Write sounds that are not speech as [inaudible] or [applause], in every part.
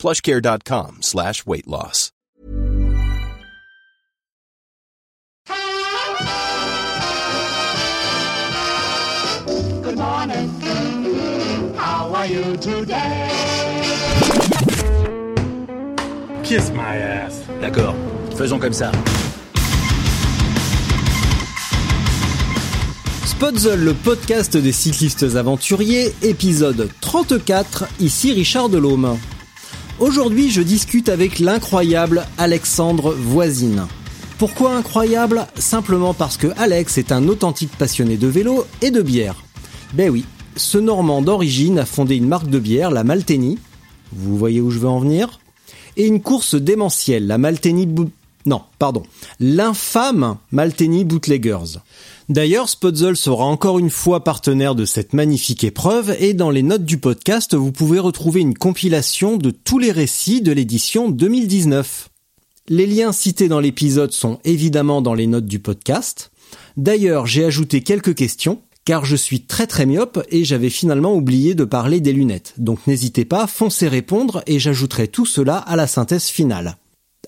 plushcare.com slash weight loss. Good morning. How are you today? Kiss my ass. D'accord, faisons comme ça. Spotzel, le podcast des cyclistes aventuriers, épisode 34, ici Richard Delhomme. Aujourd'hui, je discute avec l'incroyable Alexandre Voisine. Pourquoi incroyable? Simplement parce que Alex est un authentique passionné de vélo et de bière. Ben oui, ce Normand d'origine a fondé une marque de bière, la Malteni. Vous voyez où je veux en venir? Et une course démentielle, la Malteni... Bo- Non, pardon. L'infâme Malteni Bootleggers. D'ailleurs, Spotzel sera encore une fois partenaire de cette magnifique épreuve et dans les notes du podcast, vous pouvez retrouver une compilation de tous les récits de l'édition 2019. Les liens cités dans l'épisode sont évidemment dans les notes du podcast. D'ailleurs, j'ai ajouté quelques questions car je suis très très myope et j'avais finalement oublié de parler des lunettes. Donc n'hésitez pas, foncez répondre et j'ajouterai tout cela à la synthèse finale.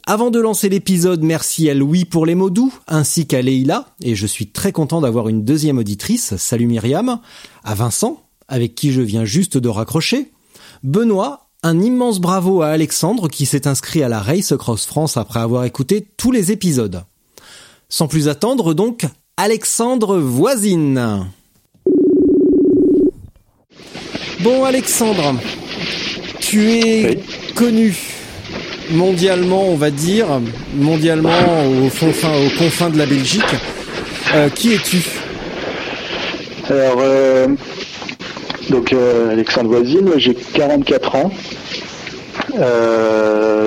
Avant de lancer l'épisode, merci à Louis pour les mots doux, ainsi qu'à Leïla, et je suis très content d'avoir une deuxième auditrice, salut Myriam, à Vincent, avec qui je viens juste de raccrocher, Benoît, un immense bravo à Alexandre qui s'est inscrit à la Race Cross France après avoir écouté tous les épisodes. Sans plus attendre donc, Alexandre Voisine. Bon Alexandre, tu es connu mondialement, on va dire, mondialement au fond fin, aux confins de la Belgique. Euh, qui es-tu? Alors, euh, donc euh, Alexandre Voisine, j'ai 44 ans.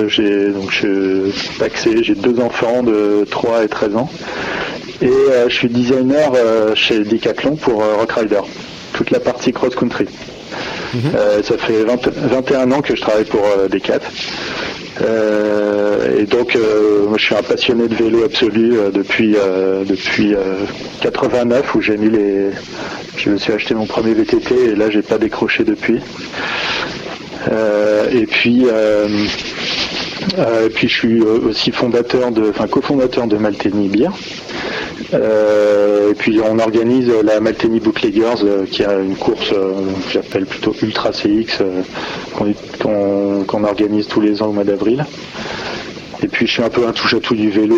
J'ai donc je suis paxé, j'ai deux enfants de 3 et 13 ans. Et je suis designer chez Decathlon pour Rock Rider, toute la partie cross-country. Euh, ça fait 20 21 ans que je travaille pour Decat. Euh, et donc, euh, je suis un passionné de vélo absolu euh, depuis euh, depuis euh, 89 où j'ai mis les, je me suis acheté mon premier VTT et là j'ai pas décroché depuis. Et puis et puis je suis aussi fondateur de, enfin cofondateur de Malteni Beer. Euh, et puis on organise la Malteni Bootleggers euh, qui a une course euh, que j'appelle plutôt Ultra CX qu'on organise tous les ans au mois d'avril. Et puis je suis un peu un touche-à-tout du vélo.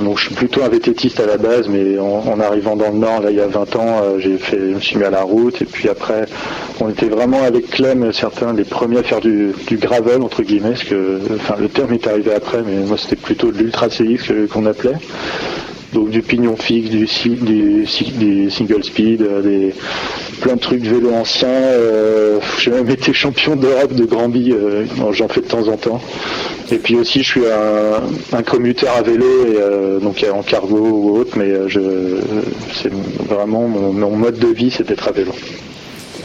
donc je suis plutôt un vététiste à la base, mais en, arrivant dans le Nord, là il y a 20 ans, fait, je me suis mis à la route. Et puis après, on était vraiment avec Clem, certains des premiers à faire du, gravel entre guillemets, parce que, le terme est arrivé après, mais moi c'était plutôt de l'ultra CX que- qu'on appelait. Donc du pignon fixe, du, si- du, si- du single speed, euh, des plein de trucs de vélo anciens. Euh, j'ai même été champion d'Europe de Granby, euh, bon, j'en fais de temps en temps. Et puis aussi je suis un, un commuteur à vélo, et, euh, donc en cargo ou autre, mais euh, c'est vraiment mon, mon mode de vie, c'est d'être à vélo.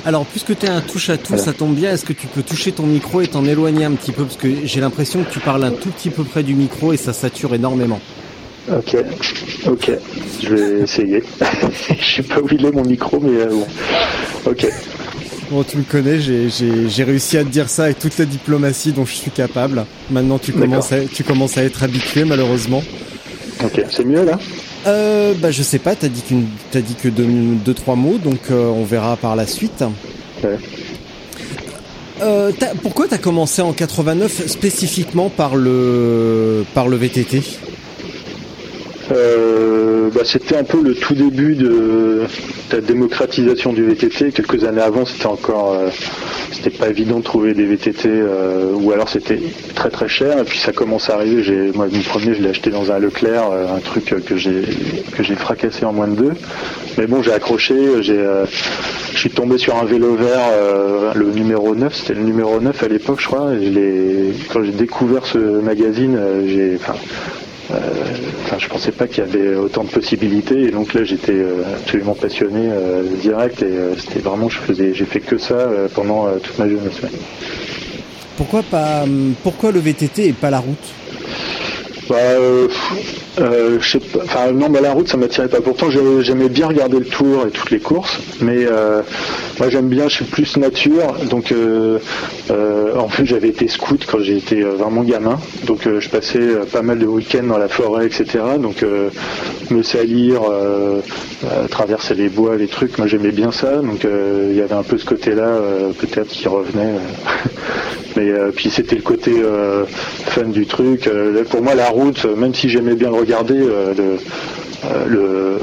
Alors, puisque tu es un touche-à-tout, Voilà. ça tombe bien, est-ce que tu peux toucher ton micro et t'en éloigner un petit peu? Parce que j'ai l'impression que tu parles un tout petit peu près du micro et ça sature énormément. Ok, ok, je vais essayer. [laughs] je sais pas où il est mon micro, mais euh, bon. Ok. Bon, tu me connais, j'ai- réussi à te dire ça avec toute la diplomatie dont je suis capable. Maintenant, tu commences, à, tu commences à être habitué, malheureusement. Ok, c'est mieux là? Euh, bah, je sais pas, t'as dit, qu'une- t'as dit que deux, deux, trois mots, donc euh, on verra par la suite. Ouais. Euh, t'as- pourquoi t'as commencé en 89 spécifiquement par le, par le VTT Euh, bah, c'était un peu le tout début de, la démocratisation du VTT. Quelques années avant, c'était encore, euh, c'était pas évident de trouver des VTT, euh, ou alors c'était très très cher. Et puis ça commence à arriver. J'ai, moi, le premier, je l'ai acheté dans un Leclerc, un truc que j'ai que j'ai fracassé en moins de deux. Mais bon, j'ai accroché. Je suis tombé sur un vélo vert, le numéro 9. C'était le numéro 9 à l'époque, je crois. Quand j'ai découvert ce magazine, j'ai, enfin, je pensais pas qu'il y avait autant de possibilités et donc là j'étais euh, absolument passionné euh, direct et c'était vraiment je faisais j'ai fait que ça pendant toute ma jeunesse. Pourquoi pas pourquoi le VTT et pas la route? Bah, euh, euh, sais pas, enfin non, mais la route ça m'attirait pas. Pourtant j'aimais bien regarder le tour et toutes les courses, mais euh, moi j'aime bien, je suis plus nature, donc en plus j'avais été scout quand j'étais vraiment gamin, donc je passais pas mal de week-ends dans la forêt, etc. Donc me salir, traverser les bois, les trucs, moi j'aimais bien ça, donc il y avait un peu ce côté-là peut-être qui revenait. [laughs] mais puis c'était le côté fun du truc. pour moi la route, même si j'aimais bien le regarder, euh, euh,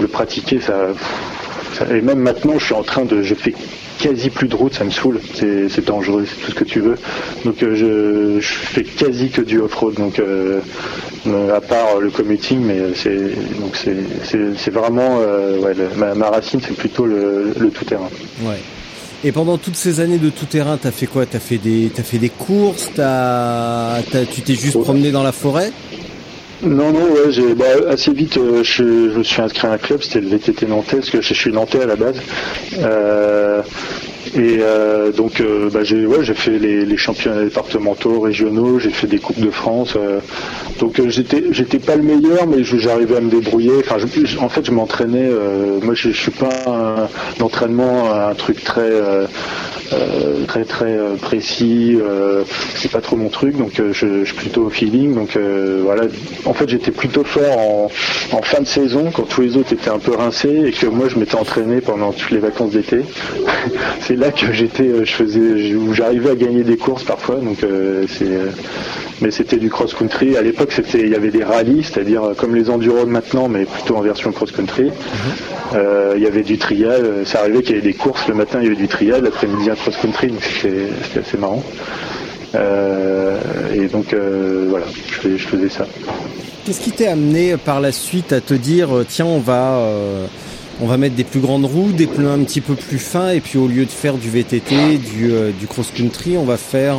le, pratiquer, ça, et même maintenant, je suis en train de, je fais quasi plus de route, ça me saoule, c'est dangereux, c'est tout ce que tu veux. Donc euh, je, fais quasi que du off-road, donc à part le commuting, mais c'est donc c'est vraiment ma, racine, c'est plutôt le, tout terrain. Ouais. Et pendant toutes ces années de tout terrain, t'as fait quoi? T'as fait des, as fait des courses? As, Tu t'es juste promené dans la forêt? Non, non, ouais, j'ai bah, assez vite, euh, je, me suis inscrit à un club, c'était le VTT Nantais, parce que je, suis nantais à la base. Euh, et euh, donc bah, j'ai fait les, championnats départementaux, régionaux, j'ai fait des coupes de France. donc j'étais pas le meilleur, mais j'arrivais à me débrouiller. Enfin, en fait, je m'entraînais. moi, je, je suis pas un, entraînement, un truc très euh, très très euh, précis. Euh, c'est pas trop mon truc, donc je, suis plutôt au feeling. Donc voilà. En fait, j'étais plutôt fort en, fin de saison quand tous les autres étaient un peu rincés et que moi je m'étais entraîné pendant toutes les vacances d'été. [laughs] c'est là que j'étais, je faisais, où j'arrivais à gagner des courses parfois. Donc c'est mais c'était du cross-country. À l'époque, c'était, il y avait des rallyes, c'est-à-dire comme les enduros de maintenant, mais plutôt en version cross-country. Mhm. il y avait du trial. Ça arrivait qu'il y avait des courses le matin, il y avait du trial, l'après-midi cross-country, donc c'était assez marrant. Euh, et donc euh, voilà, je, faisais ça. Qu'est-ce qui t'est amené par la suite à te dire euh, tiens on va on va mettre des plus grandes roues, des pneus un petit peu plus fins et puis au lieu de faire du VTT, du, du cross-country, on va faire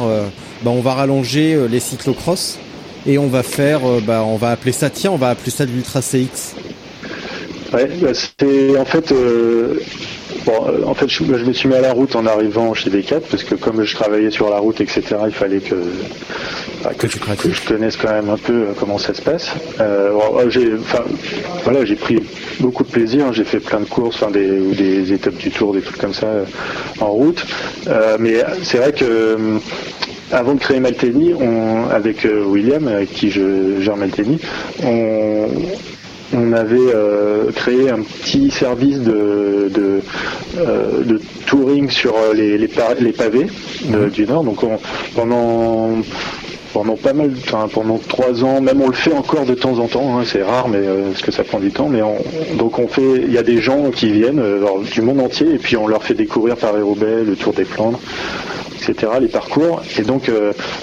bah, on va rallonger les cyclocross et on va faire bah, on va appeler ça tiens on va appeler ça de l'Ultra CX. Ouais, bah, c'était en fait Bon, euh, en fait, je, me suis mis à la route en arrivant chez D4 parce que comme je travaillais sur la route, etc., il fallait que, bah, que, je, connaisse quand même un peu euh, comment ça se passe. Euh, j'ai, voilà, j'ai pris beaucoup de plaisir. J'ai fait plein de courses, des, des étapes du Tour, des trucs comme ça en route. mais c'est vrai que avant de créer Malteni, on, avec William, avec qui je gère Malteni, on, on avait euh, créé un petit service de, de, euh, touring sur euh, les, les, pavés mhm. du Nord. Donc pendant pendant pas mal, enfin, pendant trois ans, même on le fait encore de temps en temps, hein, c'est rare, mais parce que ça prend du temps. Mais donc on fait, il y a des gens qui viennent du monde entier et puis on leur fait découvrir Paris-Roubaix, le Tour des Flandres, etc. Les parcours. Et donc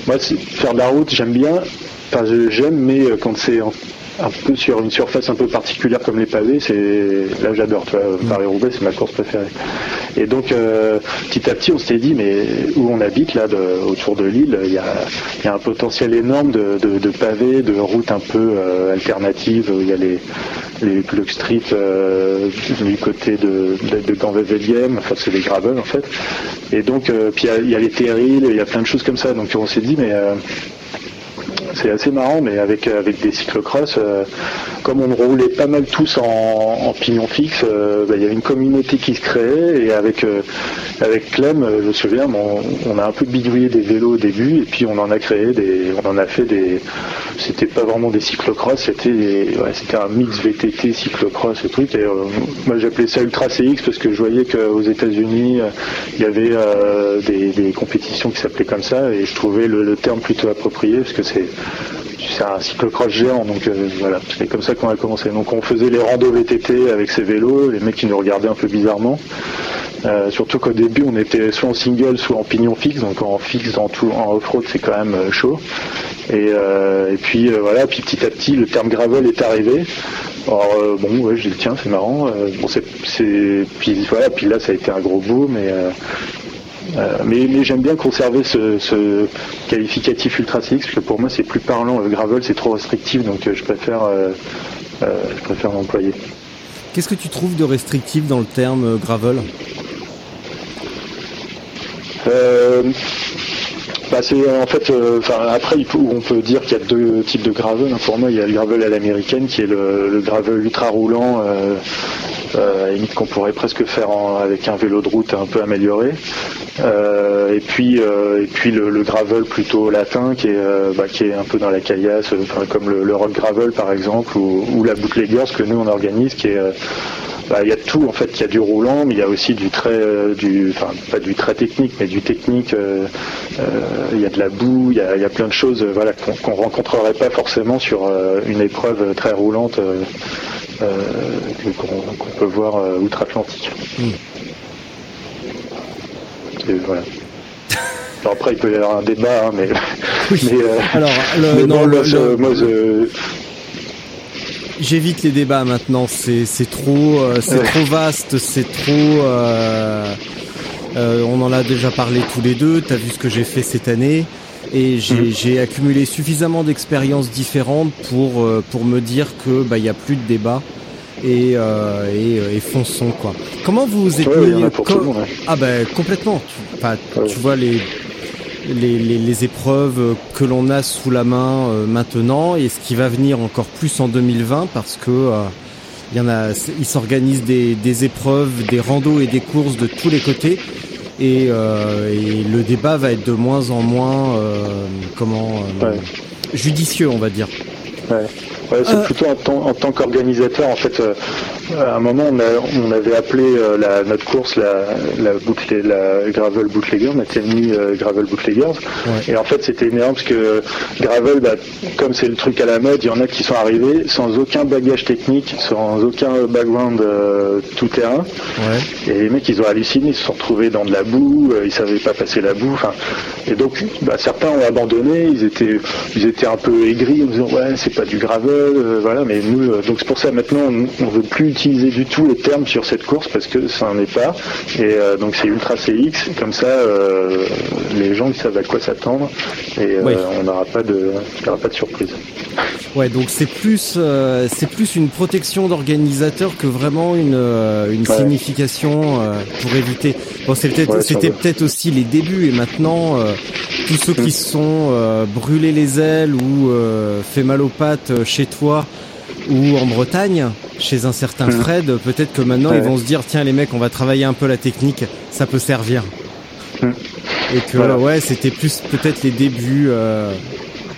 moi, faire de la route, j'aime bien. Enfin, j'aime, mais quand c'est un peu sur une surface un peu particulière comme les pavés, c'est là j'adore, tu vois, Paris Roubaix c'est ma course préférée. Et donc euh, petit à petit on s'est dit mais où on habite là autour de l'île, il y a, un potentiel énorme de, pavés, de routes un peu euh, alternatives, il y a les les Plug Street euh, du côté de, de, de enfin c'est des gravels en fait. Et donc puis il y, a les terrils, il y a plein de choses comme ça. Donc on s'est dit mais c'est assez marrant, mais avec, euh, avec des cyclocross, euh, comme on roulait pas mal tous en, pignon fixe, euh, bah, il y avait une communauté qui se créait et avec, avec Clem, je me souviens, on, a un peu bidouillé des vélos au début et puis on en a créé des, on en a fait des, c'était pas vraiment des cyclocross, c'était c'était un mix VTT, cyclocross et truc. Moi j'appelais ça Ultra CX parce que je voyais qu'aux États-Unis il y avait des, compétitions qui s'appelaient comme ça et je trouvais le, le terme plutôt approprié parce que c'est c'est un cyclocross géant, donc voilà, c'est comme ça qu'on a commencé. Donc on faisait les randos VTT avec ces vélos, les mecs qui nous regardaient un peu bizarrement. surtout qu'au début on était soit en single, soit en pignon fixe, donc en fixe en, en off-road c'est quand même chaud. Et, et puis voilà, puis petit à petit le terme gravel est arrivé. Alors euh, bon, ouais, je dis tiens, c'est marrant. Euh, bon, puis voilà, puis là, ça a été un gros boom, mais euh, mais, mais j'aime bien conserver ce, qualificatif ultra CX parce que pour moi, c'est plus parlant. Le gravel, c'est trop restrictif, donc je préfère je préfère l'employer. Qu'est-ce que tu trouves de restrictif dans le terme gravel? Bah, en fait, euh, après on peut dire qu'il y a deux types de gravel. Hein. Pour moi, il y a le gravel à l'américaine qui est le, gravel ultra roulant, euh, euh, limite qu'on pourrait presque faire avec un vélo de route un peu amélioré. et puis et puis le, gravel plutôt latin qui est bah, qui est un peu dans la caillasse, comme le, rock gravel par exemple, ou, ou la bootleggers que nous on organise, qui est bah, il y a tout en fait. Il y a du roulant, mais il y a aussi du très, euh, du, enfin pas du très technique, mais du technique. Euh, euh, il y a de la boue, il y a, plein de choses, voilà, qu'on ne rencontrerait pas forcément sur une épreuve très roulante qu'on peut voir outre-Atlantique. Hmm. Voilà. après, il peut y avoir un débat, hein, mais, [laughs] alors, le, non, le, moi, je, J'évite les débats maintenant. C'est trop euh, c'est trop vaste. C'est trop. Euh, euh, on en a déjà parlé tous les deux. T'as vu ce que j'ai fait cette année et j'ai mhm. accumulé suffisamment d'expériences différentes pour pour me dire que bah il y a plus de débat et, et, et fonçons quoi. Comment vous êtes mis Ah ben complètement. Tu, tu vois les les, épreuves que l'on a sous la main euh, maintenant et ce qui va venir encore plus en 2020 parce que euh, il y en a, il s'organise des, épreuves, des randos et des courses de tous les côtés et, euh, le débat va être de moins en moins comment judicieux on va dire. C'est plutôt en tant qu'organisateur en fait à un moment, on, avait appelé euh, notre course la, la, la Gravel Bootlegger, on a mis euh, Gravel Bootleggers. Et en fait, c'était énorme parce que Gravel, bah, comme c'est le truc à la mode, il y en a qui sont arrivés sans aucun bagage technique, sans aucun background euh, tout terrain. Et les mecs, ils ont halluciné, ils se sont retrouvés dans de la boue, ils savaient pas passer la boue. Et donc, bah, certains ont abandonné, ils étaient, ils étaient un peu aigris en disant ouais, c'est pas du gravel, voilà. Mais nous, donc c'est pour ça maintenant, on, on veut plus utiliser du tout le terme sur cette course parce que ça n'en est pas. Et euh, donc c'est Ultra CX, comme ça euh, les gens ils savent à quoi s'attendre et euh, on n'aura pas de pas de surprise. Ouais, donc c'est plus c'est plus une protection d'organisateur que vraiment une une signification pour éviter. Bon, c'était peut-être aussi les débuts et maintenant tous ceux qui se sont brûlés les ailes ou fait mal aux pattes chez toi ou en Bretagne, chez un certain mmh. Fred, peut-être que maintenant ils vont se dire tiens les mecs, on va travailler un peu la technique, ça peut servir. Mmh. Et que ouais, c'était plus peut-être les débuts euh,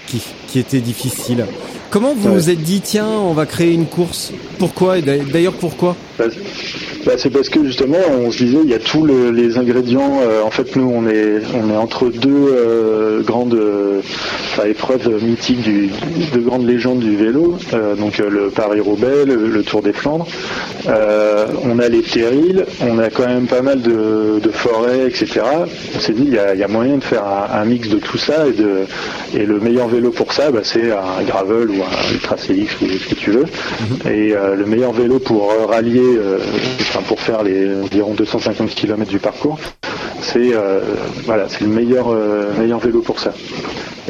qui, qui étaient difficiles. Comment vous vous êtes dit tiens, on va créer une course? Pourquoi? Et d'ailleurs pourquoi? Bah, c'est parce que justement, on se disait, il y a tous les ingrédients. Euh, en fait, nous, on est, on est entre deux euh, grandes euh, épreuves mythiques, du, deux grandes légendes du vélo. donc le Paris-Roubaix, le, Tour des Flandres. on a les terrils, on a quand même pas mal de, forêts, etc. On s'est dit, il y, a, moyen de faire un, mix de tout ça et, de, et le meilleur vélo pour ça, bah, c'est un gravel ou un ultra ou ce que tu veux. Mhm. Et le meilleur vélo pour rallier pour faire les environ 250 km du parcours, c'est euh, voilà, c'est le meilleur euh, meilleur vélo pour ça.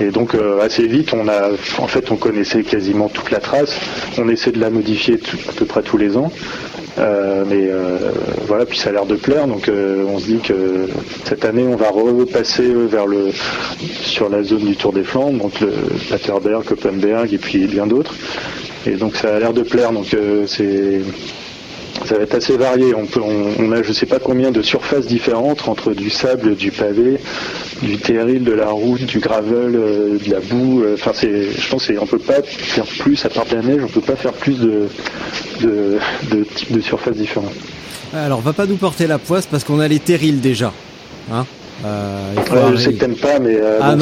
Et donc euh, assez vite, on a, en fait, on connaissait quasiment toute la trace. On essaie de la modifier à peu près tous les ans. mais voilà, puis ça a l'air de plaire, donc on se dit que cette année on va repasser vers le sur la zone du Tour des Flandres, donc le Paterberg, Koppenberg et puis bien d'autres. Et donc ça a l'air de plaire, donc c'est ça va être assez varié. On, a je sais pas combien de surfaces différentes entre du sable, du pavé, du terril, de la route, du gravel, euh, de la boue. Euh, enfin, je pense qu'on peut pas faire plus à part de la neige. On peut pas faire plus de, de, types de surfaces différentes. Alors, va pas nous porter la poisse parce qu'on a les terrils déjà. Hein Euh, Ouais, je sais que t'aimes pas, mais euh, Ah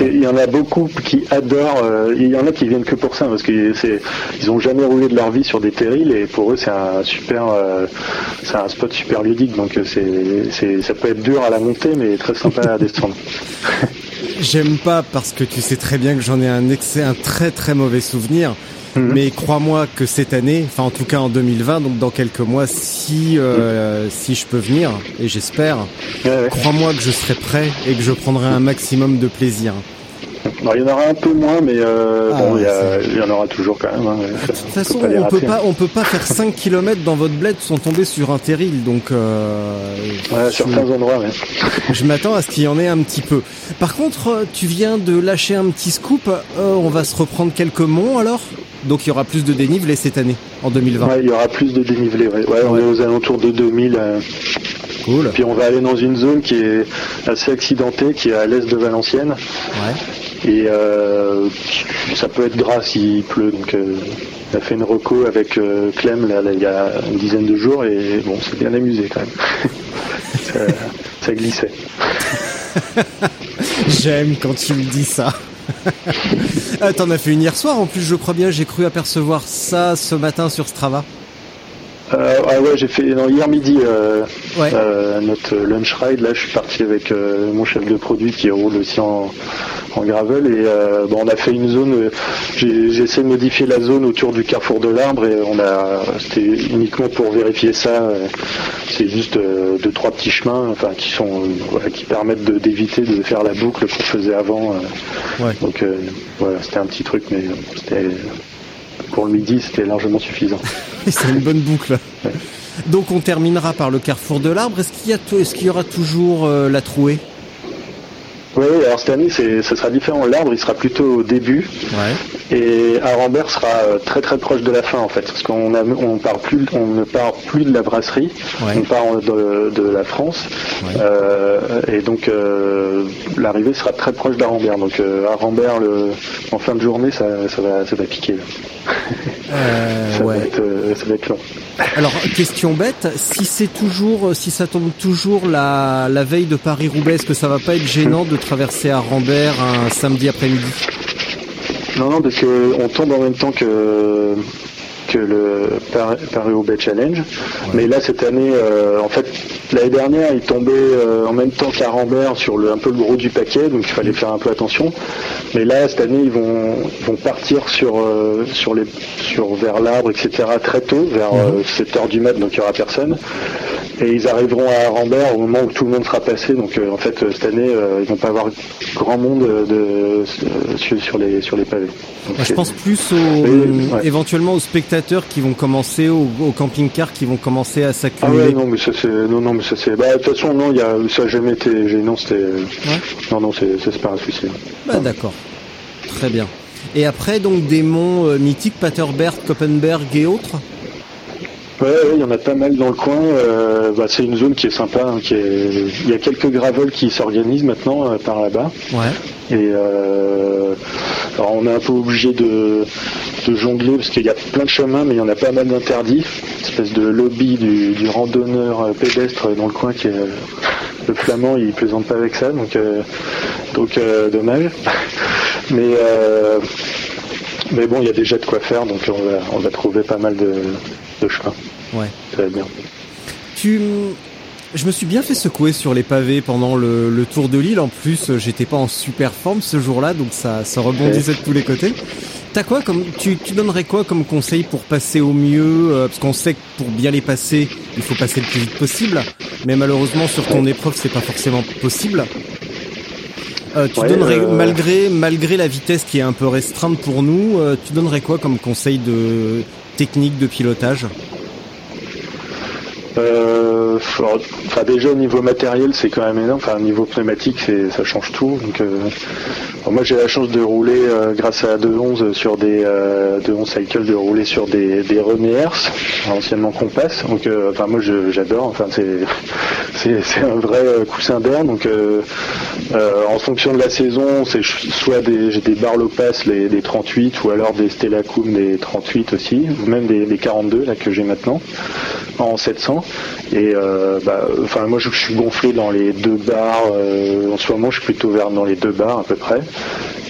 il y en a beaucoup qui adorent. euh, il y en a qui viennent que pour ça parce que c'est ils ont jamais roulé de leur vie sur des terrils et pour eux c'est un super, c'est un spot super ludique. Donc c'est, c'est, ça peut être dur à la montée, mais très sympa à descendre. [laughs] J'aime pas parce que tu sais très bien que j'en ai un excès, un très très mauvais souvenir. Mhm. Mais crois-moi que cette année, enfin en tout cas en 2020, donc dans quelques mois, si euh, si je peux venir, et j'espère, Ouais, ouais. crois-moi que je serai prêt et que je prendrai un maximum de plaisir. Alors, il y en aura un peu moins, mais euh, Ah, bon, il y, c'est- a- il y en aura toujours quand même. hein. De toute façon, pas on peut rater, hein. pas on peut pas faire 5 km dans votre bled sans tomber sur un terril, donc euh, Ouais, je- certains endroits, ouais. Je m'attends à ce qu'il y en ait un petit peu. Par contre, euh, tu viens de lâcher un petit scoop. euh, on va se reprendre quelques monts alors? Donc il y aura plus de dénivelé cette année, en 2020. Ouais, il y aura plus de dénivelé. Ouais, Ouais, on Ouais. est aux alentours de 2000. euh, Cool. puis on va aller dans une zone qui est assez accidentée, qui est à l'est de Valenciennes. Ouais. Et euh, ça peut être gras s'il pleut. Donc, euh, on a fait une reco avec euh, Clem là, là, il y a une dizaine de jours et bon, c'est bien amusé quand même. [laughs] ça, ça glissait. [laughs] J'aime quand tu me dis ça. Ah, T'en as fait une hier soir en plus, je crois bien. J'ai cru apercevoir ça ce matin sur Strava. Euh, ah ouais, j'ai fait non, hier midi euh, Ouais. euh, notre lunch ride. Là, je suis parti avec mon chef de produit qui roule aussi en, en gravel et euh, bon, on a fait une zone. J'ai j'ai essayé de modifier la zone autour du carrefour de l'arbre et on a. C'était uniquement pour vérifier ça. C'est juste deux trois petits chemins, enfin qui sont qui permettent de- d'éviter de faire la boucle qu'on faisait avant. Ouais. Donc voilà, c'était un petit truc, mais c'était pour le midi, c'était largement suffisant. [laughs] C'est une bonne boucle. Donc on terminera par le carrefour de l'arbre. Est-ce qu'il y, a est-ce qu'il y aura toujours euh, la trouée? Oui, alors cette année, ce sera différent. L'arbre, il sera plutôt au début, Ouais. et Arambert sera euh, très très proche de la fin en fait, parce qu'on on part plus, on ne part plus de la brasserie, Ouais. on part de, de la France, Ouais. Euh, et donc euh, l'arrivée sera très proche d'Arambert. Donc euh, Arambert, le, en fin de journée, ça, ça va, ça va piquer. Là. [laughs] Ça, ouais. va être, ça va être long. Alors, question bête, si c'est toujours, si ça tombe toujours la, la veille de Paris-Roubaix, est-ce que ça va pas être gênant de traverser à Rambert un samedi après-midi? Non, non, parce que on tombe en même temps que que le Paris- Paris-Roubaix Challenge. Mais là, cette année, euh, en fait, l'année dernière, il tombait euh, en même temps qu'Arambert sur le, un peu le gros du paquet, donc il fallait faire un peu attention. Mais là, cette année, ils vont, vont partir sur, euh, sur les, sur vers l'arbre, etc. très tôt, vers euh, 7 heures du mat, donc il n'y aura personne. Et ils arriveront à Arambert au moment où tout le monde sera passé. Donc euh, en fait, euh, cette année, euh, ils vont pas avoir grand monde de, sur, sur les, sur les pavés. Donc, Moi, je pense plus ouais. éventuellement aux spectateurs qui vont commencer, aux camping-cars qui vont commencer à Ah s'accumuler. ouais, non, mais ça c'est, non, non, mais ça c'est, bah, de toute façon, non, il y a, ça a jamais été gênant, c'était, non, non, c'est, c'est pas un souci. Bah, d'accord. Très bien. Et après, donc, des monts euh, mythiques, Paterberg, Koppenberg et autres? Ouais, ouais, il y en a pas mal dans le coin. euh, bah, c'est une zone qui est sympa. hein, qui est... Il y a quelques gravels qui s'organisent maintenant euh, par là-bas. Ouais. Et euh, alors on est un peu obligé de, de jongler parce qu'il y a plein de chemins, mais il y en a pas mal d'interdits. Espèce de lobby du, du randonneur euh, pédestre dans le coin qui est le flamand, il plaisante pas avec ça, donc donc dommage. [laughs] Mais mais bon, il y a déjà de quoi faire, donc on va on va trouver pas mal de, de chemins. Ouais. Ça va bien. Tu, je me suis bien fait secouer sur les pavés pendant le, le tour de l'île. En plus, euh, j'étais pas en super forme ce jour-là, donc ça, ça rebondissait de tous les côtés. T'as quoi comme, tu, tu donnerais quoi comme conseil pour passer au mieux euh, Parce qu'on sait que pour bien les passer, il faut passer le plus vite possible. Mais malheureusement, sur ton épreuve, c'est pas forcément possible. Euh, tu Ouais, donnerais, euh, malgré, malgré la vitesse qui est un peu restreinte pour nous, euh, tu donnerais quoi comme conseil de technique de pilotage? Euh, déjà au niveau matériel c'est quand même énorme. Enfin au niveau pneumatique c'est ça change tout. Donc euh, moi j'ai la chance de rouler euh, grâce à 211 sur des euh, 211 cycle de rouler sur des des anciennement Compass. Donc enfin moi j'adore. Enfin [laughs] c'est c'est un vrai coussin d'air. Donc en fonction de la saison c'est soit des j'ai des Barlopas les des 38 ou alors des Stellacum des 38 aussi ou même des, des 42 là que j'ai maintenant en 700 temps. Et bah, enfin moi je, suis gonflé dans les deux bars. en ce moment je suis plutôt vers dans les deux bars à peu près.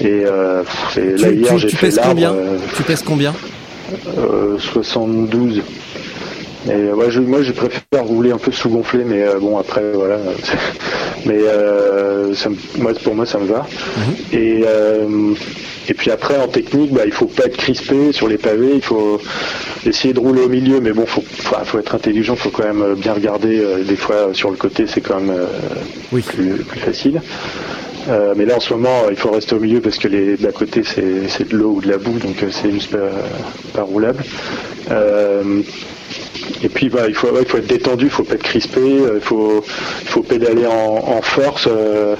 Et là hier j'ai fait combien Tu pèses combien 72. Et ouais, je, moi, je préfère rouler un peu sous-gonflé, mais bon, après, voilà. [laughs] mais ça, moi, pour moi, ça me va. Mhm. Et et puis après, en technique, bah, il faut pas être crispé sur les pavés, il faut essayer de rouler au milieu, mais bon, faut, faut être intelligent, faut quand même bien regarder. Euh, des fois, sur le côté, c'est quand même euh, plus, facile. Euh, mais là, en ce moment, il faut rester au milieu parce que les d'à côté, c'est de l'eau ou de la boue, donc c'est juste pas, pas roulable. Et puis bah, il, faut, être détendu, il faut pas être crispé, euh, il faut, pédaler en, force, euh,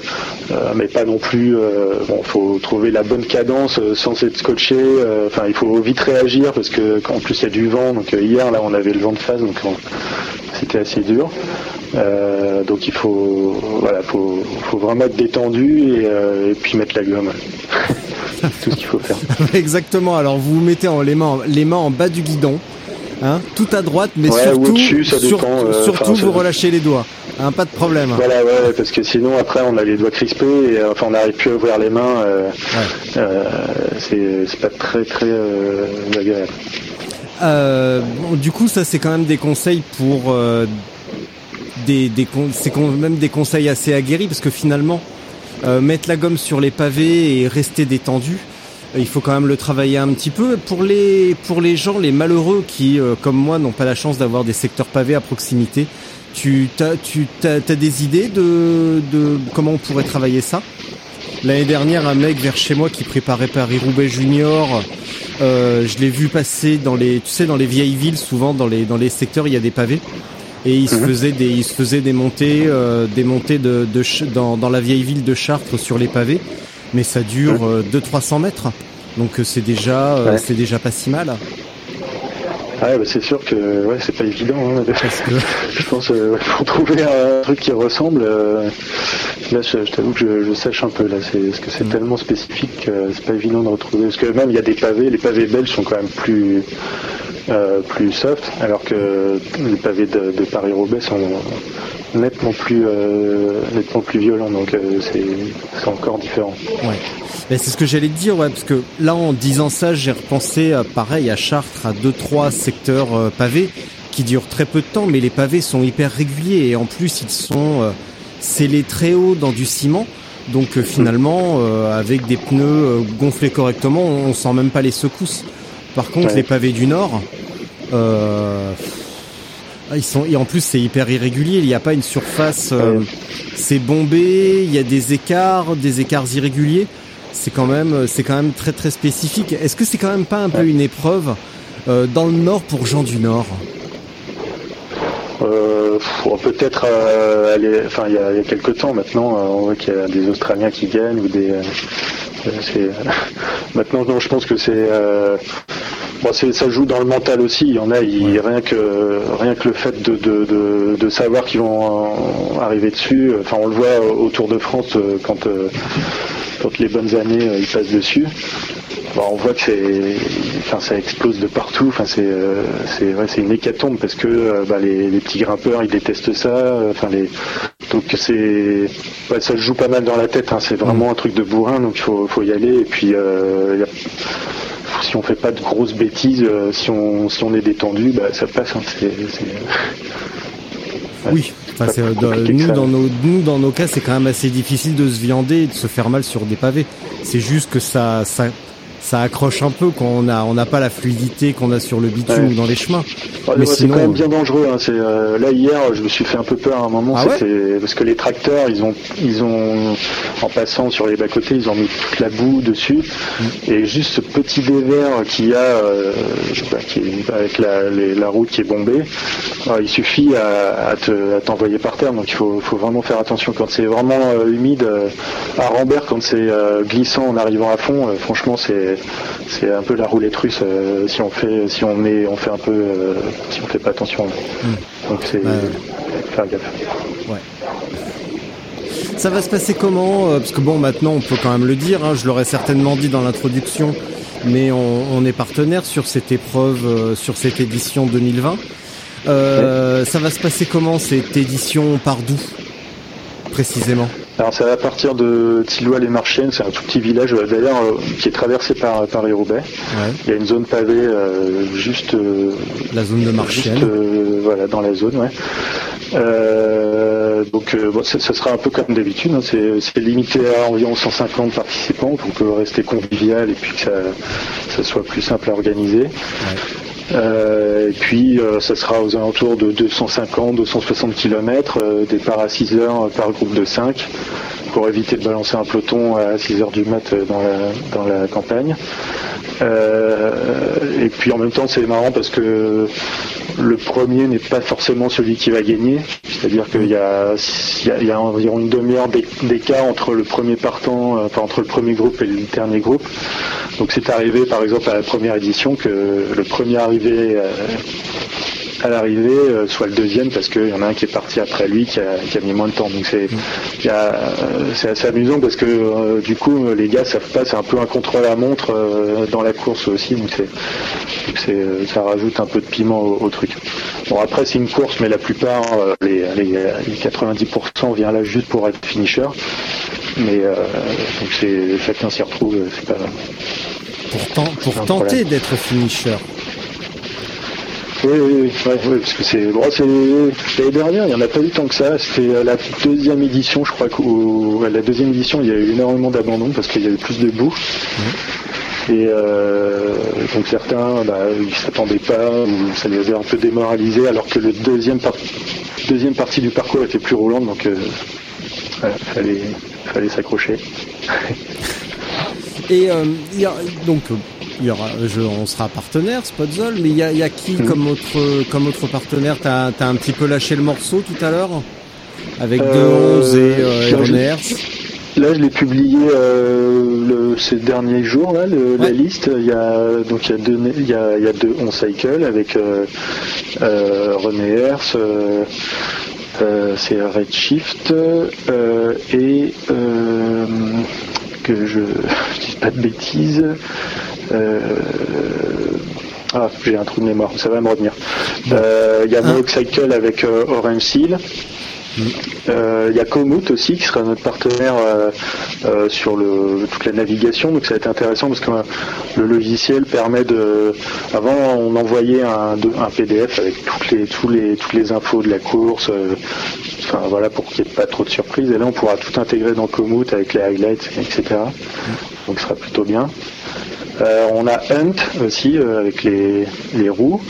euh, mais pas non plus. bon, faut trouver la bonne cadence sans être scotché. Enfin, il faut vite réagir parce que en plus il y a du vent. Donc hier là, on avait le vent de face, donc c'était assez dur. donc il faut, voilà, faut, vraiment être détendu et, puis mettre la gomme. [laughs] tout ce qu'il faut faire. [laughs] Exactement. Alors vous vous mettez les mains en bas du guidon. Hein, tout à droite, mais surtout, euh, surtout vous relâchez les doigts. Hein, pas de problème. Voilà, ouais, parce que sinon après on a les doigts crispés et euh, enfin on n'arrive plus à ouvrir les mains. Euh, c'est pas très très agréable. du coup, ça c'est quand même des conseils pour des, des c'est quand même des conseils assez aguerris parce que finalement mettre la gomme sur les pavés et rester détendu, il faut quand même le travailler un petit peu. Pour les, pour les gens, les malheureux qui, euh, comme moi, n'ont pas la chance d'avoir des secteurs pavés à proximité, tu as, tu as, des idées de, de comment on pourrait travailler ça? L'année dernière, un mec vers chez moi qui préparait Paris-Roubaix Junior, euh, je l'ai vu passer dans les, tu sais, dans les vieilles villes, souvent dans les, dans les secteurs, il y a des pavés. Et il se mhm. faisait des, il se faisait des montées, euh, des montées de, de dans, dans la vieille ville de Chartres sur les pavés mais ça dure 200-300 euh, mètres. Donc euh, c'est déjà, euh, c'est déjà pas si mal. Ouais, bah c'est sûr que ouais, c'est pas évident. Hein, [laughs] je pense qu'il faut trouver un truc qui ressemble. là, je, t'avoue que je, sèche un peu là, c'est parce que c'est mm. tellement spécifique, c'est pas évident de retrouver. Parce que même il y a des pavés, les pavés belges sont quand même plus plus soft, alors que les pavés de, de Paris-Roubaix sont nettement plus euh, nettement plus violent donc euh, c'est encore différent. Ouais. c'est ce que j'allais te dire ouais parce que là en disant ça j'ai repensé euh, pareil à Chartres à deux trois secteurs pavés qui durent très peu de temps mais les pavés sont hyper réguliers et en plus ils sont scellés très haut dans du ciment donc finalement avec des pneus gonflés correctement on, sent même pas les secousses. Par contre les pavés du nord euh, ils sont et en plus c'est hyper irrégulier. Il n'y a pas une surface. Euh, c'est bombé. Il y a des écarts, des écarts irréguliers. C'est quand même, c'est quand même très très spécifique. Est-ce que c'est quand même pas un peu une épreuve euh, dans le Nord pour gens du Nord? Euh, peut-être enfin il y, a, quelques temps maintenant on voit qu'il y a des Australiens qui gagnent ou des [laughs] maintenant non je pense que c'est Bon, ça joue dans le mental aussi. Il y en a, rien que rien que le fait de, savoir qu'ils vont arriver dessus. Enfin, on le voit au Tour de France euh, quand euh, quand les bonnes années euh, ils passent dessus. on voit que c'est, enfin, ça explose de partout. Enfin, c'est c'est c'est une hécatombe parce que bah, les, petits grimpeurs ils détestent ça. Enfin, les donc c'est ça se joue pas mal dans la tête. Hein. C'est vraiment un truc de bourrin. Donc il faut faut y aller. Et puis y a si on fait pas de grosses bêtises, euh, si, on, si on est détendu, bah, ça passe. Hein, oui, nous, dans nos, nous, dans nos cas, c'est quand même assez difficile de se viander et de se faire mal sur des pavés. C'est juste que ça, ça, ça accroche un peu quand on a on n'a pas la fluidité qu'on a sur le bitume ou dans les chemins. mais c'est quand même bien dangereux. Hein. C'est euh, là hier, je me suis fait un peu peur à un moment. Ah parce que les tracteurs, ils ont ils ont en passant sur les bas côtés, ils ont mis toute la boue dessus mm. et juste ce petit dévers qu'il y a euh, bah, qui avec la, la, route qui est bombée, euh, il suffit à, à t'envoyer par terre. Donc il faut, faut vraiment faire attention quand c'est vraiment humide. à Rambert, quand c'est glissant en arrivant à fond, franchement c'est c'est un peu la roulette russe euh, si on fait si on met on fait un peu euh, si on fait pas attention. Hmm. Donc c'est faire gaffe. Ça va se passer comment euh, Parce que bon, maintenant, on peut quand même le dire. Hein, je l'aurais certainement dit dans l'introduction, mais on, est partenaire sur cette épreuve, sur cette édition 2020. Euh, Ça va se passer comment cette édition par d'où précisément Alors ça va partir de Tillois les Marchiennes, c'est un tout petit village euh, d'ailleurs euh, qui est traversé par par les Roubaix. Ouais. Il y a une zone pavée euh, juste euh, La zone de juste Marchienne. euh, voilà dans la zone, ouais. Euh, donc euh, bon, ça, ça sera un peu comme d'habitude, hein, c'est limité à environ 150 participants pour que rester convivial et puis que ça, ça soit plus simple à organiser. Euh, et puis euh, ça sera aux alentours de 250-260 km, euh, départ à 6 heures par groupe de 5 pour éviter de balancer un peloton à 6 heures du mat euh, dans la, campagne. Euh, et puis en même temps c'est marrant parce que le premier n'est pas forcément celui qui va gagner, c'est-à-dire qu'il y a, environ une demi-heure d'éc- d'écart entre le premier partant, euh, enfin entre le premier groupe et le dernier groupe. Donc c'est arrivé par exemple à la première édition que le premier arrivé euh, à l'arrivée euh, soit le deuxième parce qu'il y en a un qui est parti après lui qui a, qui a mis moins de temps. Donc c'est euh, c'est assez amusant parce que euh, du coup les gars savent pas, c'est un peu un contrôle à montre euh, dans la course aussi. Donc c'est ça rajoute un peu de piment au, au truc. Bon après c'est une course mais la plupart les, les, les 90% vient là juste pour être finisher. Mais donc c'est chacun s'y retrouve, c'est pas Pour, pour tenter d'être finisher. Oui, oui, oui, ouais, parce que c'est bon, c'est l'année dernière, il n'y en a pas eu tant que ça. C'était euh, la deuxième édition, je crois la deuxième édition, il y a eu énormément d'abandon parce qu'il y avait plus de boue. Et euh, donc certains, bah, ils s'attendaient pas, ou ça les a un peu démoralisés, alors que le deuxième, par- deuxième partie du parcours était plus roulante, donc euh, voilà, fallait, fallait s'accrocher. Et euh, il y a, donc euh, il y aura, je, on sera partenaire, Spotzol, mais il y a, il y a qui Mhm. comme autre comme autre partenaire? T'as as un petit peu lâché le morceau tout à l'heure? Avec Euh, 2-11 et euh, je-. Là, je l'ai publié euh, le, ces derniers jours, là, le- la liste. Il y a donc il y a deux, il y a, il y a deux on cycle avec euh, euh, René Hers, euh, euh, c'est Redshift euh, et euh, que je, [laughs] je dis pas de bêtises. Euh, ah, j'ai un trou de mémoire, ça va me revenir. Euh, Il y a Mohawk Cycle avec euh, Orange Seal. Euh, Il y a Komoot aussi qui sera notre partenaire sur le, toute la navigation, donc ça va être intéressant parce que le logiciel permet de. Avant, on envoyait un, PDF avec toutes les, tous les, toutes les infos de la course, enfin voilà pour qu'il n'y ait pas trop de surprises. Et là, on pourra tout intégrer dans Komoot avec les highlights, etc. Donc, ce sera plutôt bien. Euh, on a Hunt aussi euh, avec les, les roues.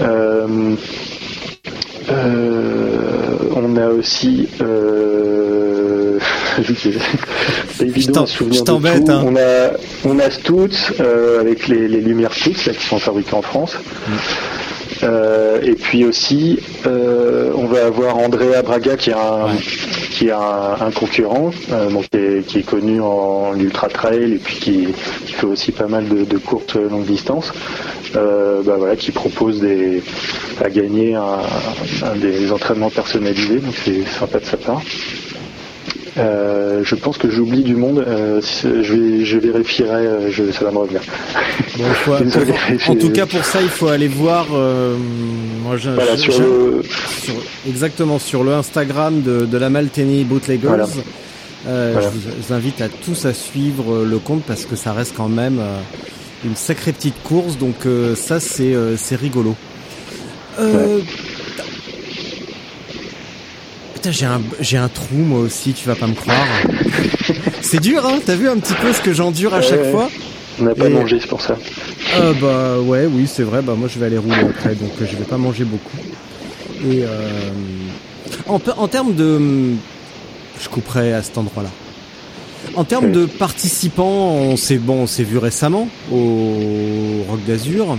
Euh, on a aussi. [laughs] Évident je de t'embête, tout. hein. On a, on a Stutz euh, avec les, les lumières Stutz là, qui sont fabriquées en France. Euh, et puis aussi, euh, on va avoir Andrea Braga qui est un, qui est un, concurrent, euh, donc qui est, connu en ultra trail et puis qui, fait aussi pas mal de, courtes longues distances. Euh, bah voilà, qui propose des, à gagner des entraînements personnalisés, donc c'est sympa de sa part. Euh, je pense que j'oublie du monde. euh, je, vais, je vérifierai. euh, je, ça va me revenir. Bon, faut- [laughs] en tout cas, pour ça, il faut aller voir. euh, moi, je- Voilà, je- sur le, sur- exactement sur le Instagram de, de la Malteny Bootleggers. Voilà. Euh, Voilà. je, vous, invite à tous à suivre le compte parce que ça reste quand même une sacrée petite course. Donc ça, c'est c'est rigolo. Euh, Putain, j'ai un, j'ai un trou moi aussi, tu vas pas me croire. [laughs] c'est dur, hein T'as vu un petit peu ce que j'endure à chaque Ouais. fois on n'a pas Et- mangé, c'est pour ça. euh, bah ouais, oui, c'est vrai. Bah moi je vais aller rouler après, donc euh, je vais pas manger beaucoup. Et euh, en, en termes de, je couperai à cet endroit-là. En termes de participants, on s'est bon, on s'est vu récemment au Rock d'Azur.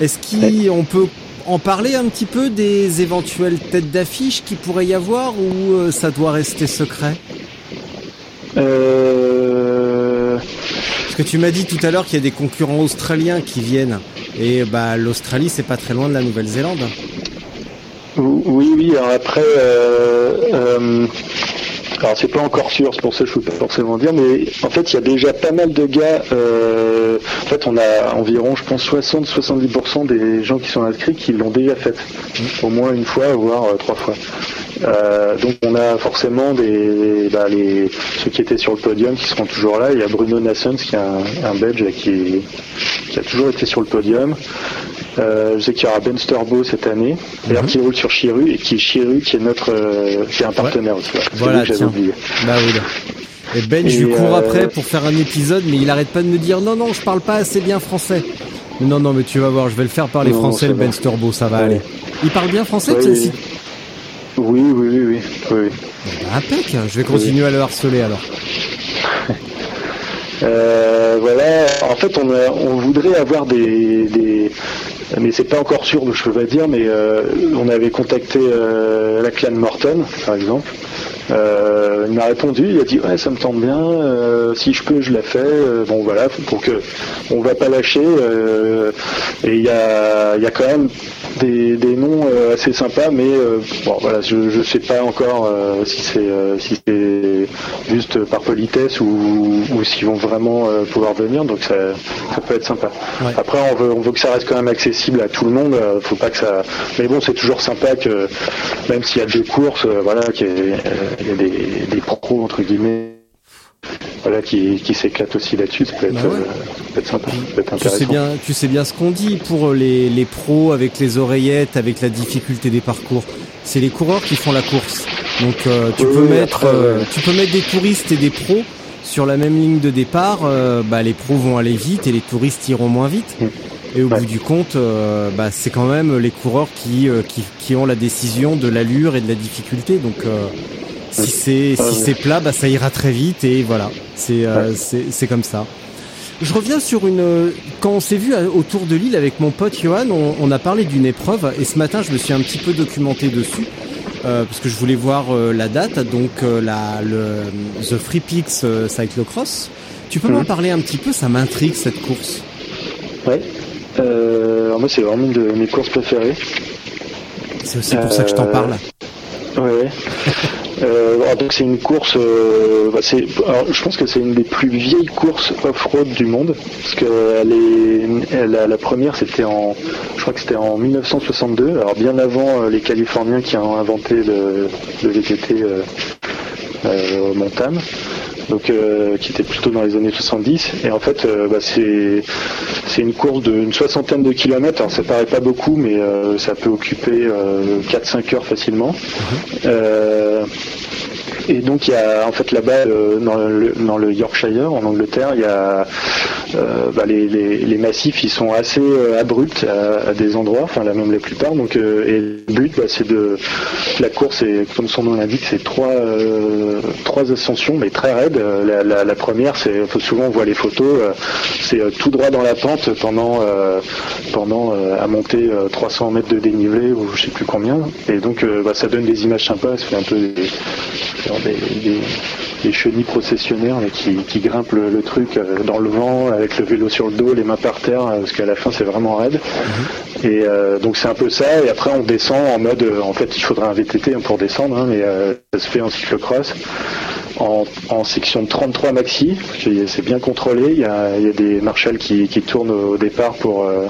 Est-ce qu'on peut en parler un petit peu des éventuelles têtes d'affiche qui pourrait y avoir ou euh, ça doit rester secret? Euh, Parce que tu m'as dit tout à l'heure qu'il y a des concurrents australiens qui viennent. Et bah l'Australie c'est pas très loin de la Nouvelle-Zélande. oui, oui. Alors après, euh, euh, Alors c'est pas encore sûr, c'est pour ça que je peux pas forcément dire, mais en fait il y a déjà pas mal de gars. euh, en fait on a environ, je pense, 60-70% des gens qui sont inscrits qui l'ont déjà fait, au moins une fois, voire euh, trois fois. Euh, donc on a forcément des, bah, les, ceux qui étaient sur le podium qui seront toujours là. Il y a Bruno Nassens qui est un, un Belge qui, qui a toujours été sur le podium. Euh, je sais qu'il y aura Ben Sturbo cette année, d'ailleurs qui roule sur Chiru et qui est Chiru qui est notre, euh, qui est un partenaire aussi. Voilà, tiens. oublié. Bah oui. là. Et Ben, je lui cours après pour faire un épisode, mais il arrête pas de me dire non, non, je parle pas assez bien français. Non, non, mais tu vas voir, je vais le faire parler Non, français, ça le. Ben Sturbo, ça va Ouais. aller. Il parle bien français, sais, oui. Oui, oui, oui, oui. Bah, impec, je vais continuer à le harceler alors. [laughs] Euh, voilà. En fait, on, a- on voudrait avoir des, des mais c'est pas encore sûr, donc je peux pas dire, mais euh, on avait contacté euh, la clan Morton, par exemple. Euh, il m'a répondu, il a dit ouais ça me tente bien, euh, si je peux je la fais. Euh, bon voilà, pour que on va pas lâcher. et il y a, y a quand même des, des noms assez sympas, mais bon voilà, je, je sais pas encore si c'est si c'est juste par politesse ou, ou s'ils vont vraiment pouvoir venir, donc ça, ça peut être sympa. Ouais. Après on veut on veut que ça reste quand même accessible à tout le monde, faut pas que ça. Mais bon c'est toujours sympa que même s'il y a deux courses, voilà, euh, il y a des, des pros entre guillemets. Voilà, qui, qui s'éclatent aussi là-dessus, ça peut être, Bah ouais. euh, ça peut être sympa, ça peut être Tu sais bien, tu sais bien ce qu'on dit pour les, les pros avec les oreillettes, avec la difficulté des parcours. C'est les coureurs qui font la course. Donc euh, tu Oui, peux oui, mettre, après, euh, tu peux mettre des touristes et des pros sur la même ligne de départ. euh, bah, les pros vont aller vite et les touristes iront moins vite. Mm. Et au Ouais. bout du compte, euh, bah, c'est quand même les coureurs qui, euh, qui, qui ont la décision de l'allure et de la difficulté. Donc euh, si c'est si ouais. c'est plat, bah, ça ira très vite et voilà. C'est euh, c'est c'est comme ça. Je reviens sur une. Quand on s'est vu autour de l'île avec mon pote Johan, on, on a parlé d'une épreuve et ce matin je me suis un petit peu documenté dessus euh, parce que je voulais voir euh, la date. Donc euh, la le The Free Peaks euh, Cyclocross. Tu peux m'en Mhm. parler un petit peu? Ça m'intrigue cette course. Ouais. Euh, alors moi c'est vraiment une de mes courses préférées. C'est aussi pour ça que je t'en Euh, parle. Ouais. Euh, alors, donc c'est une course. euh, bah, je pense que c'est une des plus vieilles courses off-road du monde, parce que la, première c'était en, je crois que c'était en 1962. Alors bien avant euh, les Californiens qui ont inventé le, le VTT montagne. Donc, euh, qui était plutôt dans les années 70. Et en fait, euh, bah, c'est c'est une course d'une soixantaine de kilomètres. Alors, ça paraît pas beaucoup, mais euh, ça peut occuper euh, 4-5 heures facilement. Euh, et donc il y a en fait là-bas euh, dans, le, Yorkshire en Angleterre il y a euh, bah, les, les, massifs ils sont assez euh, abrupts à, des endroits enfin là même la plupart. Donc et le but bah, c'est de la course est comme son nom l'indique c'est trois trois ascensions mais très raides. La, première c'est souvent on voit les photos c'est tout droit dans la pente pendant pendant à monter euh, 300 mètres de dénivelé ou je sais plus combien. Et donc bah, ça donne des images sympas ça un peu des, des, des- des chenilles processionnaires là, qui, qui grimpent le, le truc euh, dans le vent avec le vélo sur le dos, les mains par terre, euh, parce qu'à la fin c'est vraiment raide. Et euh, donc c'est un peu ça. Et après on descend en mode, en fait il faudrait un VTT hein, pour descendre, hein, mais euh, ça se fait en cyclocross. En, en section de 33 maxi, c'est c'est bien contrôlé. Il y a, il y a des marshals qui, qui tournent au départ pour. euh,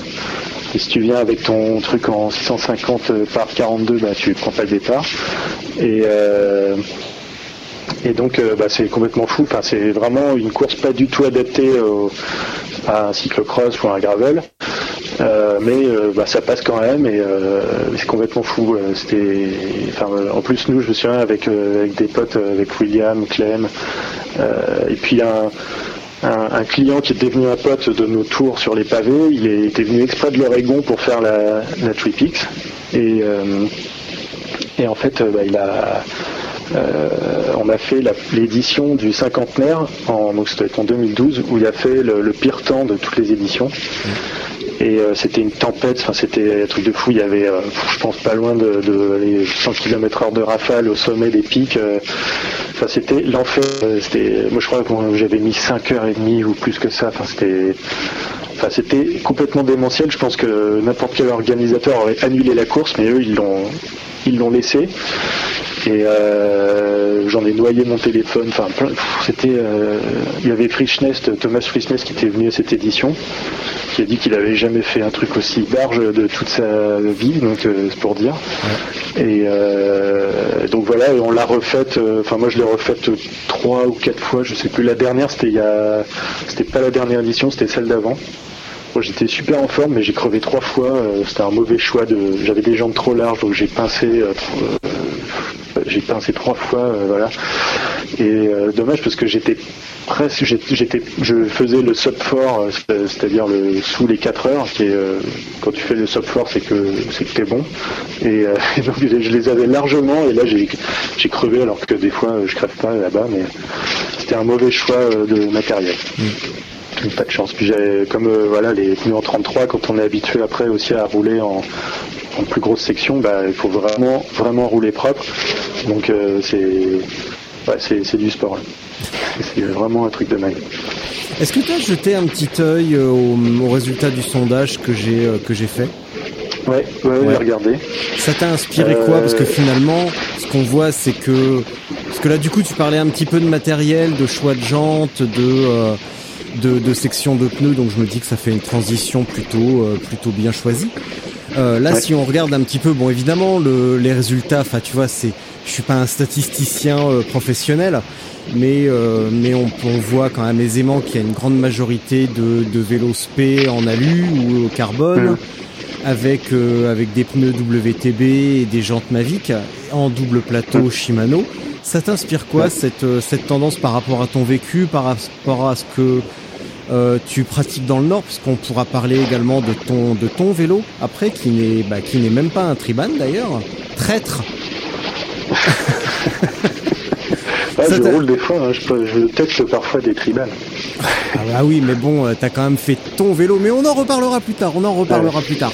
et si tu viens avec ton truc en 650 par 42, bah, tu prends pas le départ. Et, euh, et donc euh, bah, c'est complètement fou. Enfin, c'est vraiment une course pas du tout adaptée à un cyclocross ou à un gravel. Euh, mais euh, bah, ça passe quand même et c'est complètement fou. C'était, en plus nous, je me souviens avec des potes, avec William, Clem, et puis un, client qui est devenu un pote de nos tours sur les pavés. Il était venu exprès de l'Oregon pour faire la, la Tripix et et en fait, bah, il a on a fait l'édition du cinquantenaire, en, donc c'était en 2012, où il a fait le, le pire temps de toutes les éditions. Et euh, c'était une tempête, enfin c'était un truc de fou, il y avait, euh, je pense, pas loin de, de les 100 km heure de rafale au sommet des pics. euh, c'était l'enfer. euh, C'était, moi je crois que j'avais mis 5 heures et demie ou plus que ça. Enfin c'était, enfin c'était complètement démentiel. Je pense que n'importe quel organisateur aurait annulé la course, mais eux ils l'ont, ils l'ont laissé. Et euh, j'en ai noyé mon téléphone. Enfin, c'était. euh, il y avait Frischnest, Thomas Frischnest qui était venu à cette édition, qui a dit qu'il avait jamais fait un truc aussi large de toute sa vie, donc euh, c'est pour dire. Et donc voilà, on l'a refaite. Enfin, moi je l'ai refaite trois ou quatre fois, je sais plus. La dernière, c'était il y a, c'était pas la dernière édition, c'était celle d'avant. J'étais super en forme, mais j'ai crevé trois fois. euh, C'était un mauvais choix. De, j'avais des jambes trop larges, donc j'ai pincé. euh, euh, j'ai pincé trois fois, voilà. Et dommage parce que j'étais presque, j'étais, je faisais le sub 4, c'est- c'est-à-dire le sous les 4 heures. Qui est, quand tu fais le sub 4, c'est que c'est t'es bon. [laughs] Et, donc je les avais largement. Et là, j'ai, crevé alors que des fois, je crève pas là-bas, mais c'était un mauvais choix de matériel. Pas de chance. Puis j'avais, comme euh, voilà, les pneus en 33, quand on est habitué après aussi à rouler en, en plus grosse section, bah, il faut vraiment, vraiment rouler propre. Donc euh, c'est, ouais, c'est, c'est du sport. C'est vraiment un truc de dingue. Est-ce que tu as jeté un petit œil euh, au, au résultat du sondage que j'ai que j'ai fait? Ouais, ouais, Ouais. regardez. Ça t'a inspiré quoi? Parce que finalement, ce qu'on voit, c'est que parce que là, du coup, tu parlais un petit peu de matériel, de choix de jantes, de euh, de, de section de pneus, donc je me dis que ça fait une transition plutôt euh, plutôt bien choisie. Euh, là, Ouais. si on regarde un petit peu, bon, évidemment, le, les résultats, enfin, tu vois, c'est, je suis pas un statisticien euh, professionnel, mais euh, mais on, on voit quand même aisément qu'il y a une grande majorité de, de vélos spé en alu ou au carbone, Mhm. avec euh, avec des pneus WTB et des jantes Mavic en double plateau Shimano. Ça t'inspire quoi Ouais. cette euh, cette tendance par rapport à ton vécu, par rapport à ce que euh, tu pratiques dans le Nord, parce qu'on pourra parler également de ton de ton vélo après, qui n'est bah, qui n'est même pas un triban d'ailleurs, traître. [laughs] Je roule des fois, hein, je, peux- je teste parfois des tribales. Ah bah oui, mais bon, euh, t'as quand même fait ton vélo, mais on en reparlera plus tard, on en reparlera plus tard.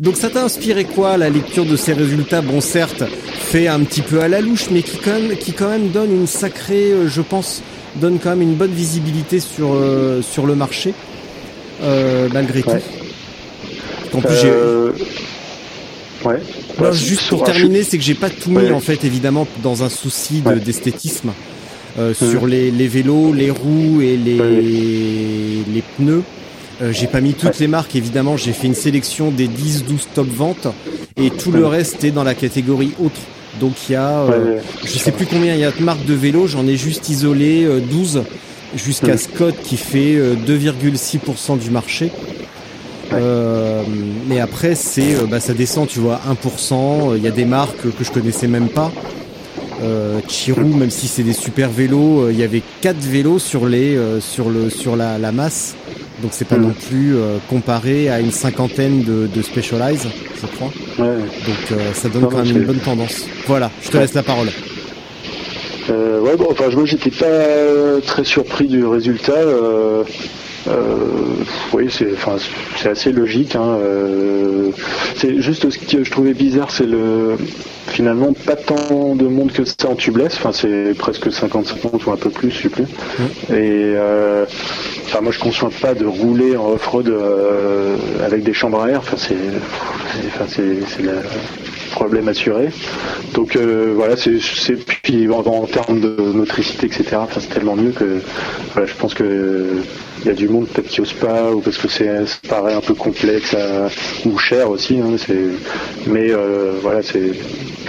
Donc ça t'a inspiré quoi la lecture de ces résultats? Bon, certes, fait un petit peu à la louche, mais qui quand même, qui quand même donne une sacrée, euh, je pense, donne quand même une bonne visibilité sur euh, sur le marché, euh, malgré Ouais. tout. En plus, j'ai Euh, Ouais. Non, Ouais, juste pour terminer, c'est que j'ai pas tout mis Ouais. en fait, évidemment, dans un souci de- Ouais. d'esthétisme euh, sur les, les vélos, les roues et les, les pneus. Euh, j'ai pas mis toutes les marques, évidemment. J'ai fait une sélection des 10-12 top ventes et tout le reste est dans la catégorie autre. Donc il y a, euh, ouais. je sais plus combien il y a de marques de vélos. J'en ai juste isolé euh, 12 jusqu'à Mhm. Scott qui fait euh, 2,6% du marché. Euh, mais après, c'est, euh, bah, ça descend, tu vois, 1%. Il y a des marques que je connaissais même pas. Euh, Chirou, même si c'est des super vélos, euh, il y avait quatre vélos sur les, euh, sur le, sur la, la masse. Donc c'est pas Mhm. non plus euh, comparé à une cinquantaine de, de Specialized, je crois. Ouais. Donc euh, ça donne Non, quand même une bonne tendance. Voilà, je te Ouais. laisse la parole. Euh, ouais, bon, enfin, moi, j'étais pas très surpris du résultat. Euh, oui, c'est, enfin, assez logique. Hein, euh, c'est juste ce que je trouvais bizarre, c'est le finalement pas tant de monde que ça en tubeless. Enfin, c'est presque 50-50 ou un peu plus, je sais plus. Et euh, enfin, moi, je conçois pas de rouler en off-road avec des chambres à air. Enfin, c'est, enfin, c'est, problème assuré. Donc euh, voilà, c'est puis en, termes de motricité, etc. C'est tellement mieux que voilà, je pense que il y a du monde peut-être qui ose pas ou parce que c'est paraît un peu complexe ou cher aussi. hein, c'est- mais euh, voilà, c'est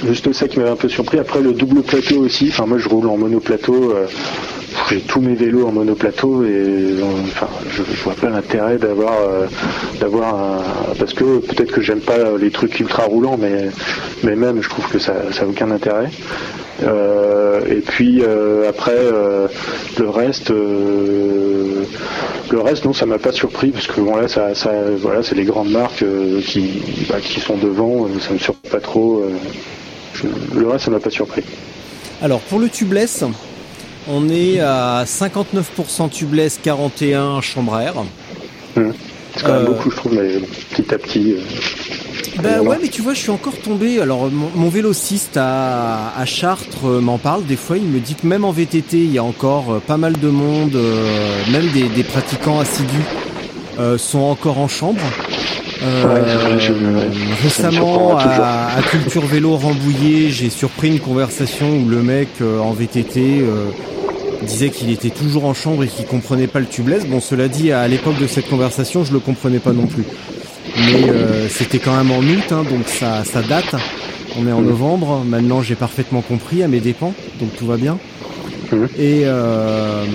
juste ça qui m'avait un peu surpris. Après le double plateau aussi. Enfin moi je roule en monoplateau. euh, j'ai tous mes vélos en monoplateau et enfin je, je vois pas l'intérêt d'avoir euh, d'avoir un parce que peut-être que j'aime pas les trucs ultra roulants mais mais même je trouve que ça ça a aucun intérêt. Euh, et puis euh, après le reste le reste non ça m'a pas surpris parce que bon là ça, ça voilà c'est les grandes marques qui bah, qui sont devant ça me surprend pas trop le reste ça m'a pas surpris. Alors pour le tubeless, on est à 59% tubeless, 41 chambre à air. c'est quand même Euh, beaucoup je trouve mais petit à petit euh, Bah ouais, mais tu vois, je suis encore tombé. Alors, mon, mon vélociste à, à Chartres euh, m'en parle des fois. Il me dit que même en VTT, il y a encore euh, pas mal de monde, euh, même des, des pratiquants assidus sont encore en chambre. Euh, Ouais, je- récemment, à, à Culture Vélo Rambouillet, j'ai surpris une conversation où le mec euh, en VTT euh, disait qu'il était toujours en chambre et qu'il comprenait pas le tubeless. Bon, cela dit, à l'époque de cette conversation, je le comprenais pas non plus. Mais euh, c'était quand même en août, hein, donc ça, ça date. On est en novembre. Maintenant, j'ai parfaitement compris à mes dépens, donc tout va bien. Mhm. Et euh,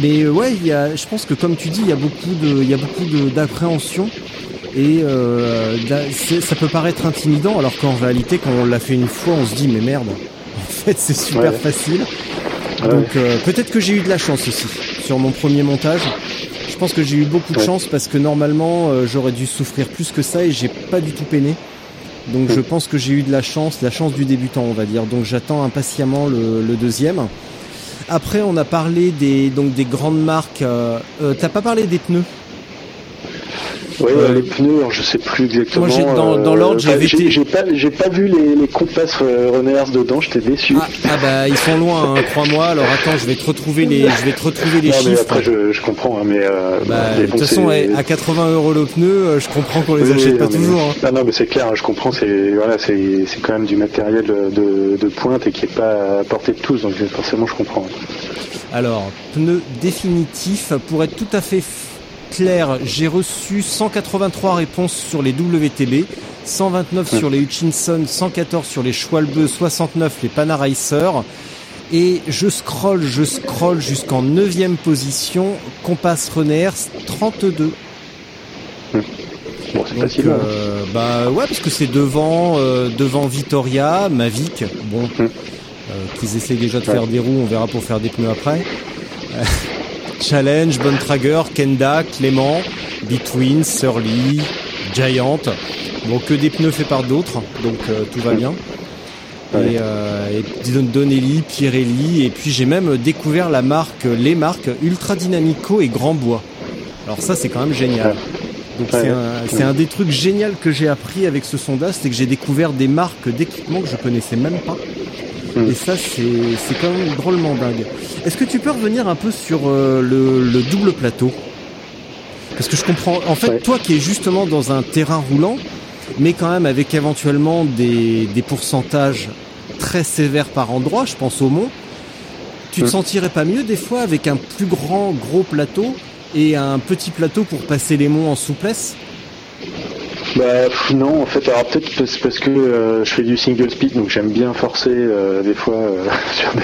mais ouais, il y a, je pense que comme tu dis, il y a beaucoup de, il y a beaucoup de d'appréhension et euh, ça peut paraître intimidant, alors qu'en réalité, quand on l'a fait une fois, on se dit mais merde, [laughs] en fait c'est super Ouais. facile. Ouais. Donc euh, peut-être que j'ai eu de la chance aussi sur mon premier montage. Je pense que j'ai eu beaucoup de Ouais. chance parce que normalement euh, j'aurais dû souffrir plus que ça et j'ai pas du tout peiné. Donc je pense que j'ai eu de la chance, la chance du débutant on va dire. Donc j'attends impatiemment le, le deuxième. Après on a parlé des donc des grandes marques. Euh, euh, T'as pas parlé des pneus? Euh, les pneus, alors je sais plus exactement. Moi, dans- dans l'ordre, j'ai VT. J'ai pas, vu les, les compasses euh, dedans, j'étais déçu. ah, ah bah ils sont loin, hein, crois-moi. Alors attends, je vais te retrouver les, je vais te retrouver les non, mais chiffres. après, je, je comprends, hein, mais. Euh, Bah, mais de toute façon, ouais, à 80 euros le pneu, euh, je comprends qu'on les Oui, achète oui, pas non, mais- toujours. hein. Ah non, mais c'est clair, je comprends, c'est voilà, c'est c'est quand même du matériel de, de pointe et qui est pas à portée de tous, donc forcément je comprends. Alors, pneu définitif, pour être tout à fait clair, j'ai reçu 183 réponses sur les WTB, 129 sur les Hutchinson, 114 sur les Schwalbe, 69 les Panaracer. Et je scroll, je scroll jusqu'en 9 position, Compass Runners 32. Bon, c'est loin. hein. euh, bah ouais, parce que c'est devant, euh, devant Vittoria, Mavic. Bon, Hmm. euh, qu'ils essaient déjà de faire des roues, on verra pour faire des pneus après. [laughs] Challenge, Bontrager, Kenda, Clément, Between, Surly, Giant. Bon, que des pneus faits par d'autres, donc euh, tout va bien. Ouais. Et, euh, et Don- Donnelly, Pirelli, et puis j'ai même découvert la marque, les marques Ultra Dynamico et Grand Bois. Alors ça, c'est quand même génial. Donc Ouais. c'est un, c'est un des trucs géniaux que j'ai appris avec ce sondage, c'est que j'ai découvert des marques d'équipements que je connaissais même pas. Mm. Et ça, c'est c'est quand même drôlement dingue. Est-ce que tu peux revenir un peu sur euh, le, le double plateau? Parce que je comprends. En fait, Ouais. toi qui es justement dans un terrain roulant, mais quand même avec éventuellement des, des pourcentages très sévères par endroit, je pense au mont, tu te Mm. sentirais pas mieux des fois avec un plus grand gros plateau et un petit plateau pour passer les monts en souplesse? Bah pff, non, en fait, alors peut-être parce, parce que euh, je fais du single speed, donc j'aime bien forcer euh, des fois euh, [laughs] sur des-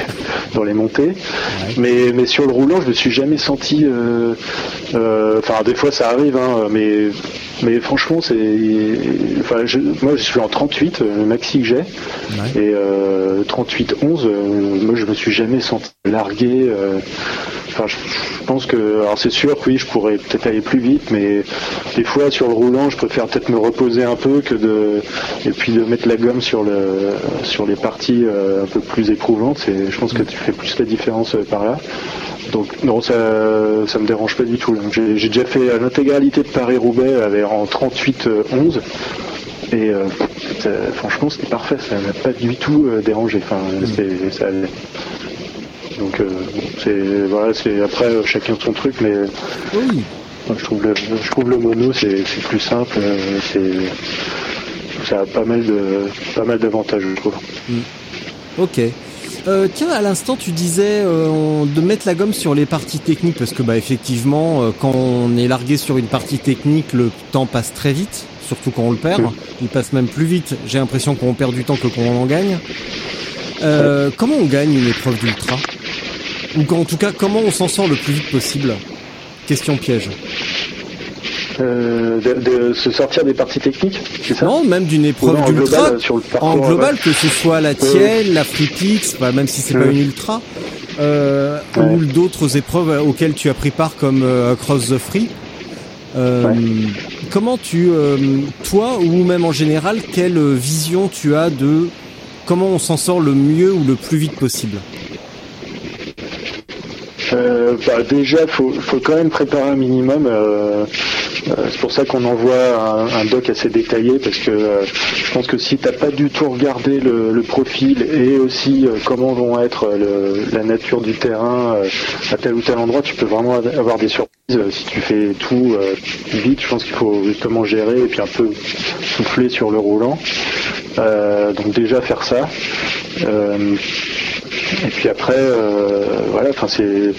dans les montées. Mais, mais sur le roulant, je me suis jamais senti. Enfin, des fois ça arrive, hein, mais mais franchement, c'est. Enfin, je- moi, je suis en 38, euh, le maxi que j'ai, et euh, 38 11. euh, moi, je me suis jamais senti largué. Euh, Enfin, je, pense que, alors c'est sûr, oui, je pourrais peut-être aller plus vite, mais des fois sur le roulant, je préfère peut-être me reposer un peu que de, et puis de mettre la gomme sur le, sur les parties euh, un peu plus éprouvantes. C'est, je pense que tu fais plus la différence euh, par là. Donc non, ça, ça me dérange pas du tout. J'ai, déjà fait euh, l'intégralité de Paris-Roubaix avec en 38-11. Et euh, franchement, c'était parfait. Ça m'a pas du tout euh, dérangé. Enfin, ça. Donc, euh, c'est voilà, c'est après euh, chacun son truc, mais Oui. moi, je trouve le, je trouve le mono c'est, plus simple. euh, c'est, ça a pas mal de, pas mal d'avantages, je trouve. Ok. Euh, tiens, à l'instant, tu disais euh, de mettre la gomme sur les parties techniques parce que bah effectivement, euh, quand on est largué sur une partie technique, le temps passe très vite, surtout quand on le perd. Mm. Il passe même plus vite. J'ai l'impression qu'on perd du temps que qu'on en gagne. Comment on gagne une épreuve d'ultra? Ou qu'en tout cas, comment on s'en sort le plus vite possible? Question piège. Euh, de, de se sortir des parties techniques, c'est ça? Non, même d'une épreuve en d'ultra. En global, ouais. que ce soit la tienne, la FreePix, bah, même si c'est pas Ouais. une ultra, euh, Ouais. ou d'autres épreuves auxquelles tu as pris part comme euh, Across the Free. Euh, Ouais. Comment tu, euh, toi ou même en général, quelle vision tu as de comment on s'en sort le mieux ou le plus vite possible? Euh, bah, déjà, faut, faut quand même préparer un minimum. euh, c'est pour ça qu'on envoie un, doc assez détaillé parce que je pense que si tu n'as pas du tout regardé le, profil et aussi comment vont être la nature du terrain à tel ou tel endroit, tu peux vraiment avoir des surprises. Si tu fais tout vite, je pense qu'il faut justement gérer et puis un peu souffler sur le roulant. donc déjà faire ça. Et puis après, euh, voilà, enfin c'est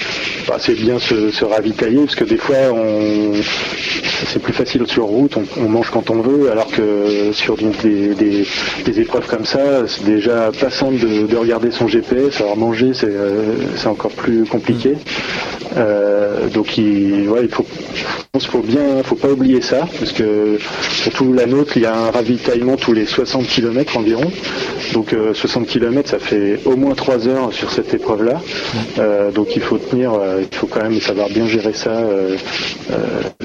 bah, c'est bien se, se, ravitailler parce que des fois on c'est plus facile sur route, on, mange quand on veut, alors que sur des, des, épreuves comme ça, c'est déjà pas simple de, regarder son GPS, alors manger c'est euh, encore plus compliqué. Euh, donc il, il faut, faut bien, faut pas oublier ça, parce que surtout la nôtre, il y a un ravitaillement tous les 60 km environ. Donc 60 km, ça fait au moins 3 heures sur cette épreuve-là. Euh, donc il faut tenir, il faut quand même savoir bien gérer ça.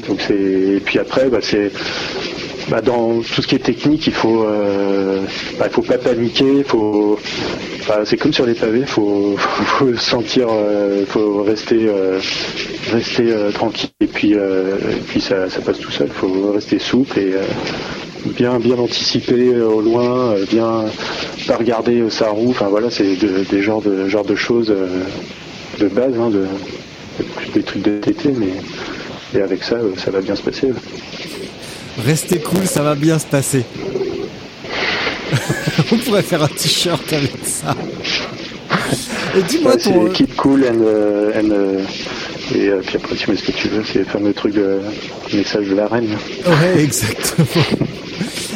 donc c'est et puis après, bah, c'est bah, dans tout ce qui est technique, il faut, euh, bah, faut pas paniquer, faut, c'est comme sur les pavés, il faut, [laughs] faut, sentir, euh, faut rester, euh, rester tranquille et puis, puis ça, passe tout seul. Il faut rester souple et bien, bien anticiper au loin, bien pas regarder sa roue. Enfin voilà, c'est des genres de, genre de choses de base, hein, de, des trucs de TT, mais et avec ça, euh, ça va bien se passer. Restez cool, ça va bien se passer. [laughs] On pourrait faire un t-shirt avec ça. Et dis-moi ton. C'est keep cool and, euh, euh, et puis après tu mets ce que tu veux, c'est le fameux truc de message de la reine. Ouais, exactement.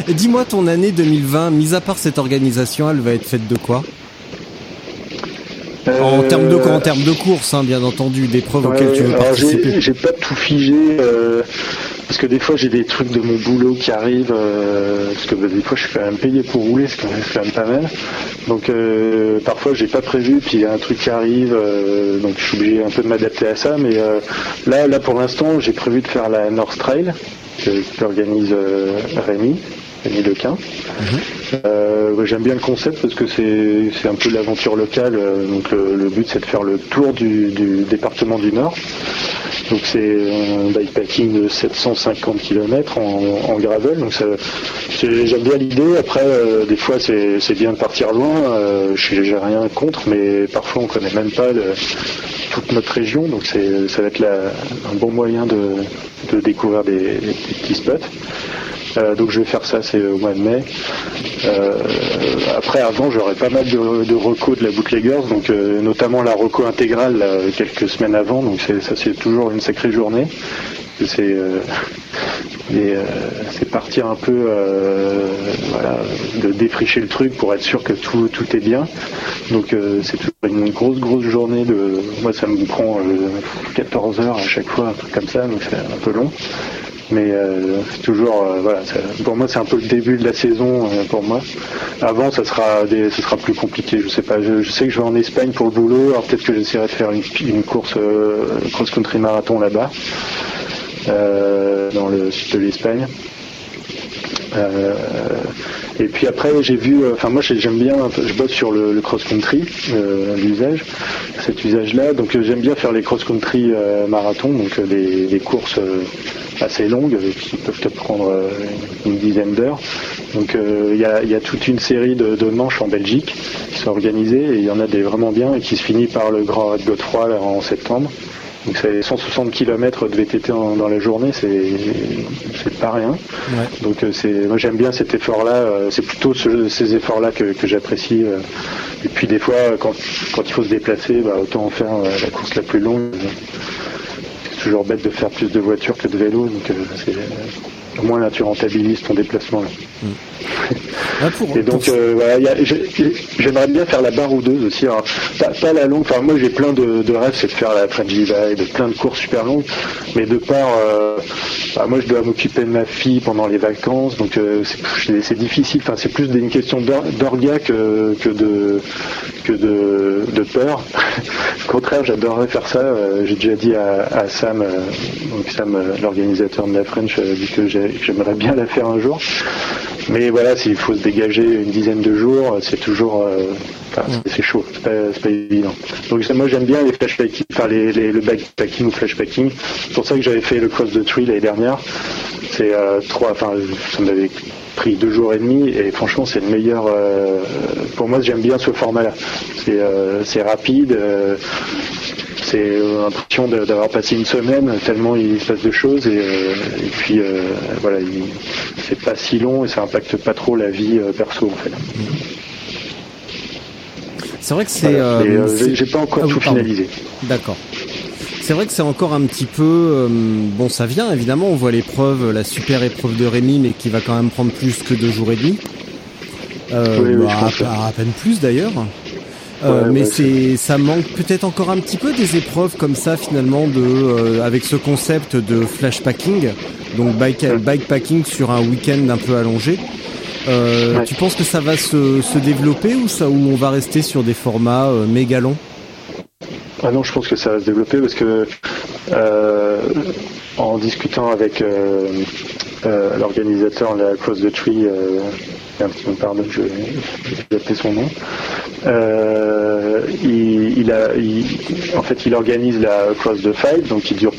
Dis-moi ton année 2020, mis à part cette organisation, elle va être faite de quoi en termes de en termes de course, hein, bien entendu, d'épreuves auxquelles tu veux participer. J'ai pas tout figé euh, parce que des fois j'ai des trucs de mon boulot qui arrivent euh, parce que bah, des fois je suis quand même payé pour rouler, c'est quand, même pas mal. Donc euh, parfois j'ai pas prévu, puis il y a un truc qui arrive, donc je suis obligé un peu de m'adapter à ça. Mais là, là pour l'instant, j'ai prévu de faire la North Trail que, organise Rémi. Euh, j'aime bien le concept parce que c'est un peu l'aventure locale. Euh, donc le, but c'est de faire le tour du, département du Nord. Donc c'est un bikepacking de 750 km en, gravel. Donc j'aime bien l'idée. Après, euh, des fois c'est bien de partir loin. Je j'ai rien contre, mais parfois on connaît même pas toute notre région. Donc ça va être un bon moyen de, découvrir des petits spots. Euh, donc je vais faire ça, c'est au mois de mai. Euh, après, avant, j'aurais pas mal de, de recos de la Bootleggers, donc euh, notamment la reco intégrale quelques semaines avant. Donc ça, c'est toujours une sacrée journée. C'est partir un peu de défricher le truc pour être sûr que tout, tout est bien. Donc c'est toujours une grosse grosse journée moi ça me prend 14 heures à chaque fois, un truc comme ça, donc c'est un peu long. Mais euh, toujours, euh, voilà, pour moi c'est un peu le début de la saison euh, pour moi. Avant, ça sera, des, ce sera plus compliqué. Je sais pas. Je, sais que je vais en Espagne pour le boulot. Alors peut-être que j'essaierai de faire une, course cross-country marathon là-bas, dans le sud de l'Espagne. Et puis après, j'ai vu, enfin moi j'aime bien, je bosse sur le, cross-country, l'usage, cet usage-là. Donc j'aime bien faire les cross-country marathons, donc des courses assez longues qui peuvent te prendre euh, une dizaine d'heures. Donc euh, il y a, toute une série de, manches en Belgique qui sont organisées et il y en a des vraiment bien et qui se finit par le Grand Raid Godefroy en septembre. Donc c'est 160 km de VTT dans la journée, c'est pas rien. Donc euh, c'est moi j'aime bien cet effort-là. c'est plutôt ces efforts-là que, j'apprécie. Et puis des fois, quand, il faut se déplacer, bah, autant en faire la course la plus longue toujours bête de faire plus de voitures que de vélos, donc euh, c'est au moins là tu rentabilises ton déplacement. Ah, et donc euh, voilà, j'aimerais bien faire la barre ou deux aussi. pas, la longue, enfin moi j'ai plein de, rêves, c'est de faire la French de plein de courses super longues, mais de part, euh, bah, moi je dois m'occuper de ma fille pendant les vacances, donc c'est difficile. Enfin c'est plus une question d'orga que, que de que de, de peur. [laughs] Au contraire, j'adorerais faire ça. j'ai déjà dit à, Sam, donc Sam, l'organisateur de la French, dit que j'aimerais bien la faire un jour. mais voilà, s'il faut se dégager une dizaine de jours, c'est toujours, euh, enfin, c'est- chaud, c'est pas, évident. Donc moi j'aime bien les flashpacking, enfin les, les- le backpacking ou flashpacking. C'est pour ça que j'avais fait le cross the tree l'année dernière. C'est euh, trois, enfin ça m'avait pris deux jours et demi et franchement c'est le meilleur. euh, pour moi j'aime bien ce format-là. C'est euh, c'est rapide. euh, c'est euh, l'impression d'avoir passé une semaine tellement il se passe de choses et, euh, et puis euh, voilà il- c'est pas si long et ça impacte pas trop la vie perso en fait. C'est vrai que c'est. Voilà. euh, j'ai- pas encore Ah tout pardon. finalisé. D'accord. C'est vrai que c'est encore un petit peu euh, bon, ça vient évidemment. On voit l'épreuve, la super épreuve de Rémi, mais qui va quand même prendre plus que deux jours et demi. Euh, Oui, oui, bah, je pense, à, à peine plus d'ailleurs. Euh, Ouais, mais ouais, c'est, ça manque peut-être encore un petit peu des épreuves comme ça finalement de, euh, avec ce concept de flashpacking, donc bike, bikepacking sur un week-end un peu allongé. Euh, Ouais. Tu penses que ça va se, se développer ou ça, ou on va rester sur des formats euh, méga longs? Ah non, je pense que ça va se développer parce que euh, en discutant avec l'organisateur de la Cross the Tree, euh, un petit peu pardon, je vais appeler son nom. Euh, il, il a, il- en fait, il organise la Cross the Five, donc qui dure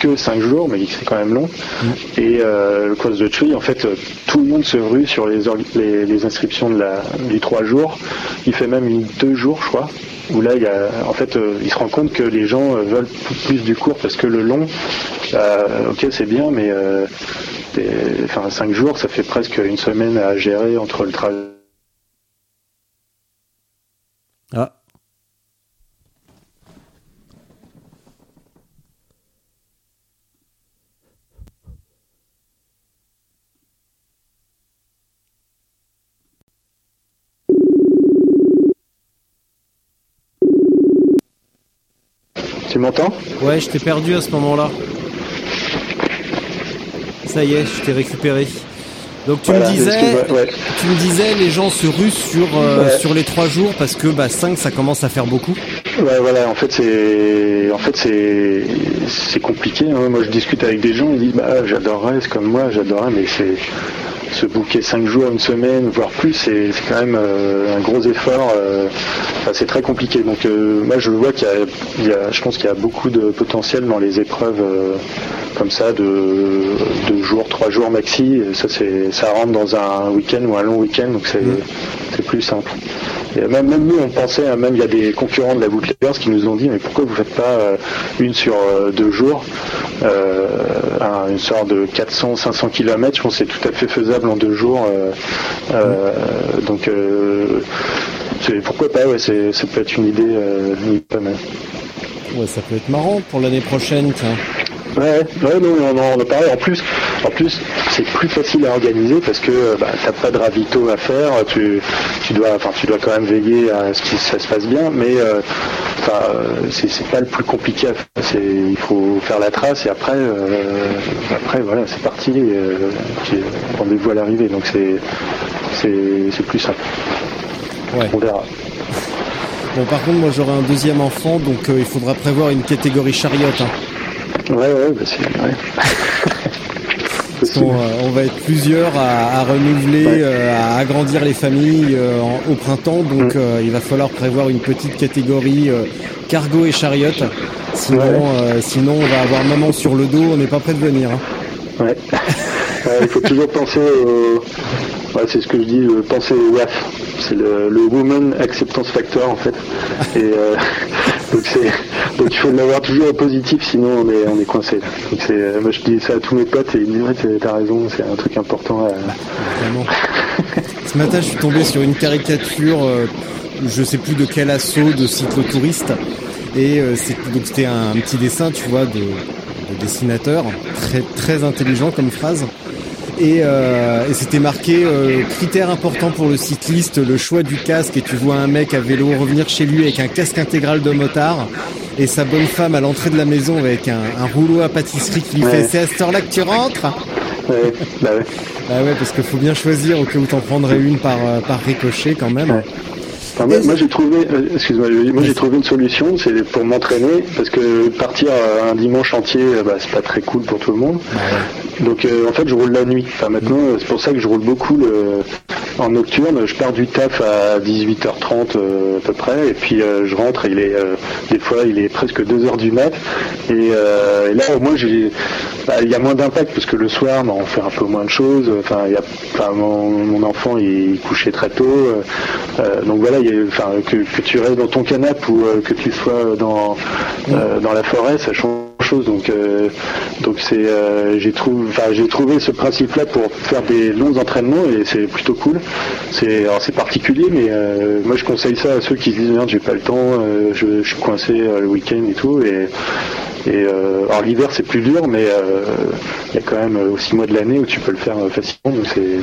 que 5 jours, mais c'est quand même long. Et euh, le Cross the Tree, en fait, euh, tout le monde se rue sur les, org- les, les inscriptions de la, du 3 jours. Il fait même une 2 jours, je crois où là, il y a, en fait, euh, il se rend compte que les gens veulent plus du court parce que le long, euh, ok, c'est bien, mais enfin, cinq jours, ça fait presque une semaine à gérer entre le trajet. Ah. Tu m'entends? Ouais, je t'ai perdu à ce moment-là. Ça y est, je t'ai récupéré. Donc tu Voilà, me disais, ouais. tu me disais, les gens se ruent sur euh, Ouais. sur les trois jours parce que bah 5 ça commence à faire beaucoup. Ouais, voilà, en fait, c'est, en fait, c'est, c'est compliqué. hein. Moi, je discute avec des gens, ils disent, bah, j'adorerais, c'est comme moi, j'adorerais, mais c'est, se booker cinq jours, une semaine, voire plus, c'est, quand même euh, un gros effort. euh, enfin, c'est très compliqué. Donc, euh, moi, je vois qu'il y a, il y a- je pense qu'il y a beaucoup de potentiel dans les épreuves comme ça, de deux jours, trois jours maxi. Ça, c'est, ça rentre dans un week-end ou un long week-end, donc c'est, c'est plus simple. Et même, même nous, on pensait, hein, même il y a des concurrents de la Bootleggers qui nous ont dit, mais pourquoi vous faites pas une sur deux jours, euh, un- une sorte de 400, 500 km, je pense que c'est tout à fait faisable en deux jours. euh, euh, donc, pourquoi pas, ouais, c'est, ça peut être une idée, une idée pas mal. Ouais, ça peut être marrant pour l'année prochaine, tiens. Ouais, ouais, non, on en, on en parlait. En plus, en plus, c'est plus facile à organiser parce que bah, t'as pas de ravito à faire. Tu, tu dois, enfin, tu dois quand même veiller à ce que ça se passe bien, mais euh, euh, c'est, pas le plus compliqué. À faire. Il faut faire la trace et après, euh, après, voilà, c'est parti. Euh, rendez-vous à l'arrivée. Donc c'est, plus simple. Ouais. On verra. Bon, par contre, moi j'aurai un deuxième enfant, donc euh, il faudra prévoir une catégorie chariote. Hein. Ouais, ouais, bah, c'est, ouais. Euh, on va être plusieurs à, à renouveler, Ouais. euh, à agrandir les familles euh, en- au printemps, donc euh, il va falloir prévoir une petite catégorie cargo et chariote. Sinon, Ouais. sinon on va avoir maman sur le dos, on n'est pas prêt de venir. hein. Ouais. [laughs] Ouais, il faut toujours penser au... Ouais, c'est ce que je dis, euh, penser au WAF. C'est le, le Woman Acceptance Factor en fait. Et euh, donc, donc il faut l'avoir toujours au positif, sinon on est, on est coincé. Donc c'est, moi je dis ça à tous mes potes et ils me disent t'as- raison, c'est un truc important. À... Ce matin, je suis tombé sur une caricature, euh, je sais plus de quel assaut de cyclotouristes, et euh, donc c'était un, petit dessin, tu vois, de, de dessinateur, très très intelligent comme phrase. Et, euh, et c'était marqué euh, critère important pour le cycliste, le choix du casque. Et tu vois un mec à vélo revenir chez lui avec un casque intégral de motard et sa bonne femme à l'entrée de la maison avec un, un rouleau à pâtisserie qui lui Ouais. fait c'est à cette heure-là que tu rentres. Ouais, bah ouais. Ah ouais, parce qu'il faut bien choisir au cas où t'en prendrais une par, euh, par ricochet quand même. Ouais. Enfin, moi, moi, j'ai trouvé, euh, excuse-moi, moi j'ai trouvé une solution, c'est pour m'entraîner, parce que partir euh, un dimanche entier, euh, bah, c'est pas très cool pour tout le monde. Donc euh, en fait, je roule la nuit. Enfin maintenant, euh, c'est pour ça que je roule beaucoup le, en nocturne. Je pars du taf à 18h30 euh, à peu près, et puis euh, je rentre. Il est euh, des fois, il est presque 2 heures du mat. Et, euh, et là, au moins, j'ai, il y a moins d'impact parce que le soir, bah, on fait un peu moins de choses. Enfin, il y a, enfin, mon, mon enfant, il, couchait très tôt. euh, euh, donc voilà, il y a- enfin, que, tu restes dans ton canapé ou euh, que tu sois dans euh, dans la forêt, ça donc euh, donc c'est euh, j'ai trouvé j'ai trouvé ce principe là pour faire des longs entraînements et c'est plutôt cool. C'est alors c'est particulier mais euh, moi je conseille ça à ceux qui se disent merde j'ai pas le temps je, suis coincé le week-end et tout. Et et alors l'hiver c'est plus dur mais il y a quand même six mois de l'année où tu peux le faire facilement. Donc c'est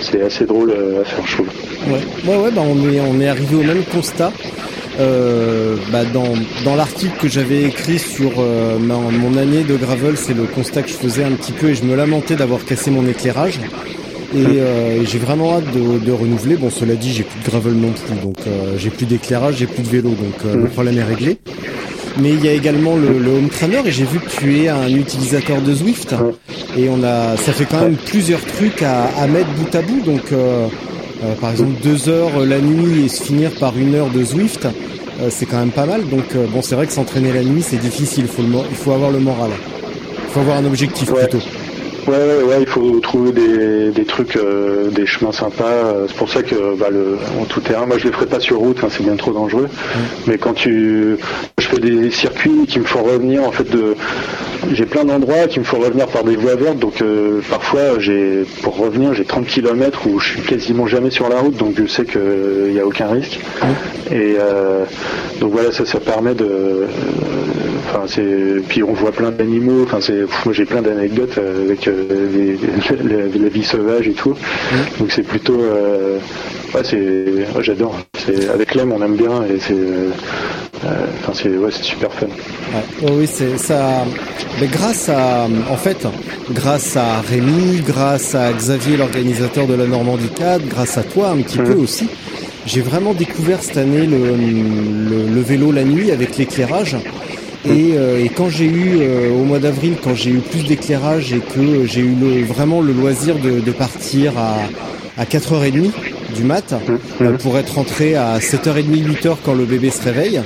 c'est assez drôle à faire je trouve. Ouais, ouais, ouais, bah on est on est arrivé au même constat. Euh, bah dans dans l'article que j'avais écrit sur euh, ma- mon année de gravel, c'est le constat que je faisais un petit peu et je me lamentais d'avoir cassé mon éclairage. Et euh, j'ai vraiment hâte de, de renouveler. Bon, cela dit, j'ai plus de gravel non plus, donc euh, j'ai plus d'éclairage, j'ai plus de vélo, donc euh, le problème est réglé. Mais il y a également le, le home trainer et j'ai vu que tu es un utilisateur de Zwift et on a, ça fait quand même plusieurs trucs à, à mettre bout à bout. Donc, euh, par exemple, deux heures euh, la nuit et se finir par une heure de Zwift, euh, c'est quand même pas mal. Donc, euh, bon, c'est vrai que s'entraîner la nuit, c'est difficile. Il faut, le, il faut avoir le moral. Il faut avoir un objectif Ouais. plutôt. Ouais, ouais, ouais, il faut trouver des, des trucs, euh, des chemins sympas. Euh, C'est pour ça que bah, le, en tout terrain, moi je le ferai pas sur route, hein, c'est bien trop dangereux. Mais quand tu, je fais des circuits qui me font revenir en fait de, j'ai plein d'endroits qui me font revenir par des voies vertes. Donc euh, parfois, j'ai, pour revenir, j'ai 30 km où je suis quasiment jamais sur la route, donc je sais qu'il n'y a aucun risque. Et euh, donc voilà, ça, ça permet de, enfin c'est, puis on voit plein d'animaux. Enfin c'est, moi j'ai plein d'anecdotes euh, avec euh, les- [laughs] la, la vie sauvage et tout. Donc c'est plutôt, euh, ouais, c'est, ouais, j'adore. C'est avec l'aime on aime bien et c'est, enfin c'est, ouais, c'est super fun. Ouais. Oh oui, c'est ça. Mais grâce à, en fait, grâce à Rémi, grâce à Xavier, l'organisateur de la Normandie 4, grâce à toi un petit peu aussi, j'ai vraiment découvert cette année le, le, le vélo la nuit avec l'éclairage. Et, euh, et quand j'ai eu euh, au mois d'avril, quand j'ai eu plus d'éclairage et que j'ai eu le, vraiment le loisir de, de partir à, à 4h30 du mat euh, pour être rentré à 7h30, 8h quand le bébé se réveille,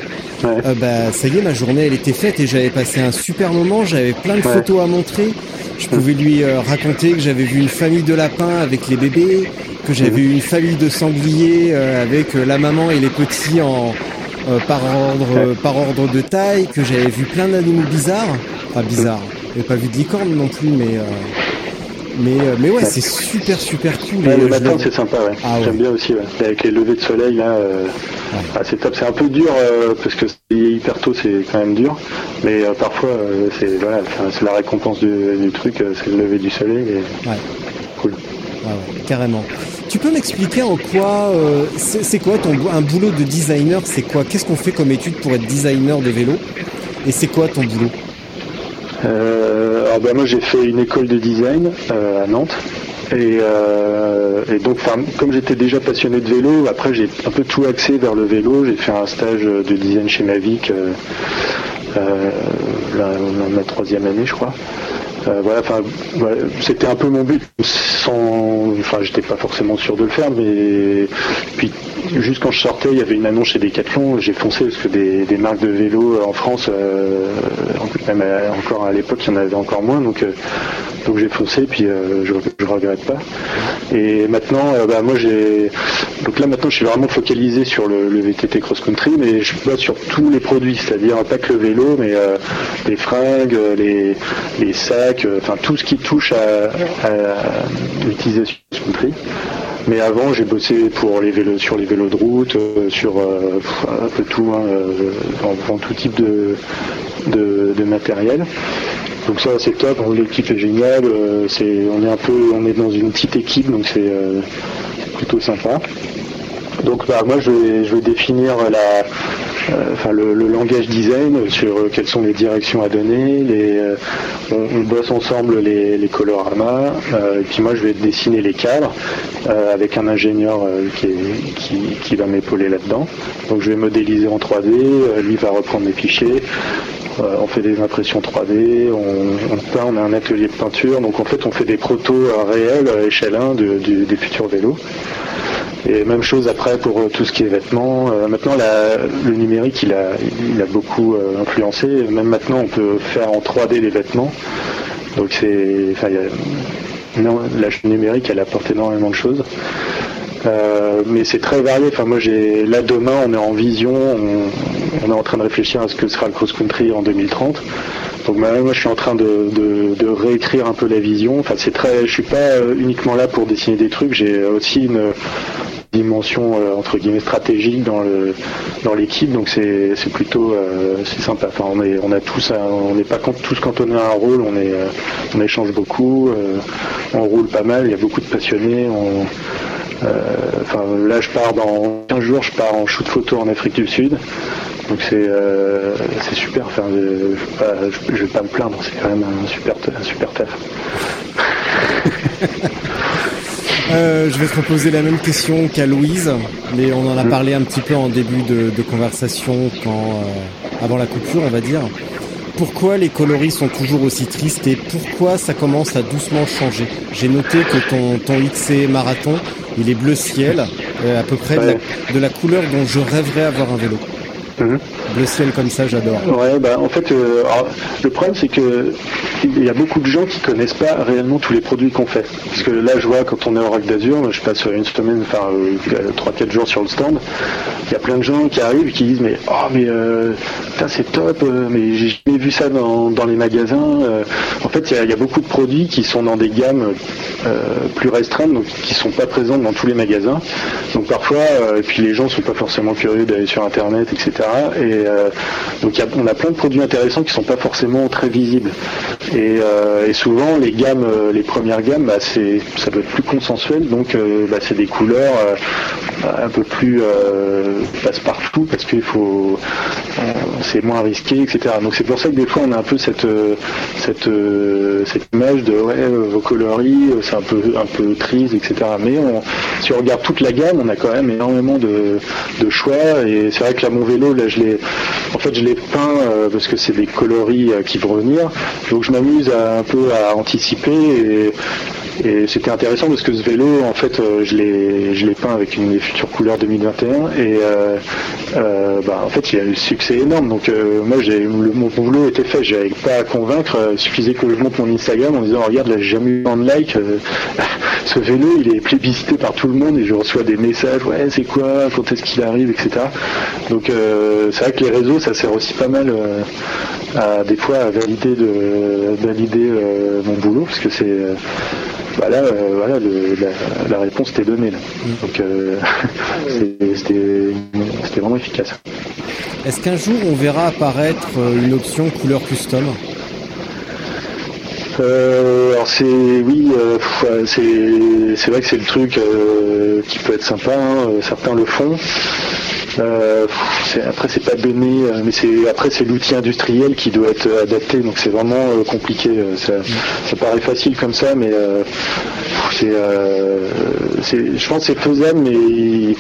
Ouais. euh, bah ça y est, ma journée elle était faite et j'avais passé un super moment. J'avais plein de Ouais. photos à montrer. Je pouvais lui euh, raconter que j'avais vu une famille de lapins avec les bébés, que j'avais vu une famille de sangliers euh, avec la maman et les petits en euh, par ordre euh, par ordre de taille, que j'avais vu plein d'animaux bizarres. Enfin bizarres. J'avais pas vu de licorne non plus, mais euh, mais euh, mais ouais, c'est super super cool. Ouais, Et, le matin, c'est sympa, ouais. Ah ouais. J'aime bien aussi, ouais. Avec les levées de soleil, là, ah, c'est top. C'est un peu dur, parce que c'est hyper tôt, c'est quand même dur. Mais parfois, c'est voilà, c'est la récompense du, du truc, c'est le lever du soleil. Et... Ouais. Cool. Ouais, carrément. Tu peux m'expliquer en quoi euh, c'est quoi ton un boulot de designer C'est quoi? Qu'est-ce qu'on fait comme étude pour être designer de vélo? Et c'est quoi ton boulot? Euh, alors, bah, moi, j'ai fait une école de design euh, à Nantes. Et, donc, comme j'étais déjà passionné de vélo, après j'ai un peu tout axé vers le vélo. J'ai fait un stage de design chez Mavic, la, la- ma troisième année, je crois. Euh, voilà, enfin, c'était un peu mon but. Sans, enfin, j'étais pas forcément sûr de le faire, mais puis juste quand je sortais, il y avait une annonce chez Decathlon. J'ai foncé parce que des, des marques de vélo en France, euh, même à- encore à l'époque, il y en avait encore moins. Donc, euh, donc j'ai foncé, puis euh, je, je regrette pas. Et maintenant, euh, bah, moi j'ai, donc là maintenant, je suis vraiment focalisé sur le, VTT cross country, mais je bosse sur tous les produits, c'est-à-dire pas que le vélo, mais euh, les fringues, euh, les, les sacs, euh, enfin tout ce qui touche à, l'utilisation cross country. Mais avant, j'ai bossé pour les vélos, sur les vélos de route, euh, sur euh, un peu tout, hein, tout type de, de, de matériel. Donc ça, c'est top. L'équipe est géniale. on est un peu, on est dans une petite équipe, donc c'est plutôt sympa. Donc bah, moi, je vais, définir euh, le, langage design sur euh, quelles sont les directions à donner. Euh, on, bosse ensemble les, les coloramas. et puis moi, je vais dessiner les cadres avec un ingénieur qui, va m'épauler là-dedans. Donc je vais modéliser en 3D. euh, lui va reprendre mes fichiers. On fait des impressions 3D, on, on peint, on a un atelier de peinture, donc en fait on fait des protos réels à échelle 1 de- du- des futurs vélos. Et même chose après pour euh, tout ce qui est vêtements. Euh, maintenant le numérique il a, beaucoup euh, influencé. Même maintenant on peut faire en 3D les vêtements. Donc c'est, enfin, numérique elle apporte énormément de choses. Mais c'est très varié. Enfin, moi, là demain, on est en vision, on, est en train de réfléchir à ce que sera le cross country en 2030. Donc, moi, je suis en train de, de- réécrire un peu la vision. Enfin, c'est très, je suis pas uniquement là pour dessiner des trucs. J'ai aussi une dimension euh, entre guillemets stratégique dans le dans l'équipe. Donc, c'est plutôt euh, c'est sympa. Enfin, on est on a tous, on n'est pas tous cantonnés à un rôle. On est euh, on échange beaucoup. on roule pas mal. Il y a beaucoup de passionnés. On, Enfin, là, je pars dans 15 jours, je pars en shoot photo en Afrique du Sud. Donc c'est super. Enfin, je, je, vais pas, je, je vais pas me plaindre. C'est quand même un super un super taf. [laughs] Euh, je vais te reposer la même question qu'à Louise, mais on en a parlé un petit peu en début de, de conversation, quand euh, avant la coupure, on va dire. Pourquoi les coloris sont toujours aussi tristes et pourquoi ça commence à doucement changer? J'ai noté que ton, ton XC marathon, il est bleu ciel, euh, à peu près de, la, Ouais. de la couleur dont je rêverais avoir un vélo. Mhm. Bleu ciel comme ça, j'adore. Ouais, bah en fait, euh, alors, le problème c'est que il y a beaucoup de gens qui connaissent pas réellement tous les produits qu'on fait. Parce que là, je vois quand on est au Rack d'Azur, je passe une semaine, enfin euh, trois quatre jours sur le stand. Il y a plein de gens qui arrivent et qui disent mais oh mais euh, c'est top, euh, mais j'ai jamais vu ça dans, dans les magasins. Euh, en fait, il y, a, il y a beaucoup de produits qui sont dans des gammes euh, plus restreintes, donc qui sont pas présentes dans tous les magasins. Donc parfois, euh, et puis les gens sont pas forcément curieux d'aller sur internet, etc. Et euh, donc on a plein de produits intéressants qui sont pas forcément très visibles. Et, euh, souvent les gammes, euh, les premières gammes, bah, ça doit être plus consensuel, donc bah, c'est des couleurs un peu plus passe-partout parce qu'il faut c'est moins risqué, etc. Donc c'est pour ça que des fois on a un peu cette cette cette image de ouais vos coloris c'est un peu un peu triste, etc. Mais si on regarde toute la gamme, on a quand même énormément de, de choix et c'est vrai que là mon vélo je l'ai en fait je l'ai peint euh, parce que c'est des coloris euh, qui vont venir. Donc je m'amuse un peu à anticiper et et c'était intéressant parce que ce vélo, en fait, euh, je l'ai, je l'ai peint avec une des futures couleurs 2021 et euh, euh, bah, en fait, il a eu un succès énorme. Donc moi, j'ai, le, mon boulot était fait. J'avais pas à convaincre. Il suffisait que je monte mon Instagram en disant regarde, là, j'ai jamais eu tant de likes. [laughs] ce vélo, il est plébiscité par tout le monde et je reçois des messages. Ouais, c'est quoi? Quand est-ce qu'il arrive, etc. Donc c'est vrai que les réseaux, ça sert aussi pas mal à des fois à valider de valider mon boulot parce que c'est bah là, euh, voilà, le- la, la réponse t'est donnée. Là. Donc euh, [laughs] c'était vraiment efficace. Est-ce qu'un jour on verra apparaître euh, une option couleur custom? Euh, alors c'est oui, euh, c'est vrai que c'est le truc euh, qui peut être sympa. hein, certains le font. Euh, après c'est pas donné, euh, mais c'est après c'est l'outil industriel qui doit être adapté. Donc c'est vraiment euh, compliqué. Ça, paraît facile comme ça, mais c'est je pense que c'est faisable, mais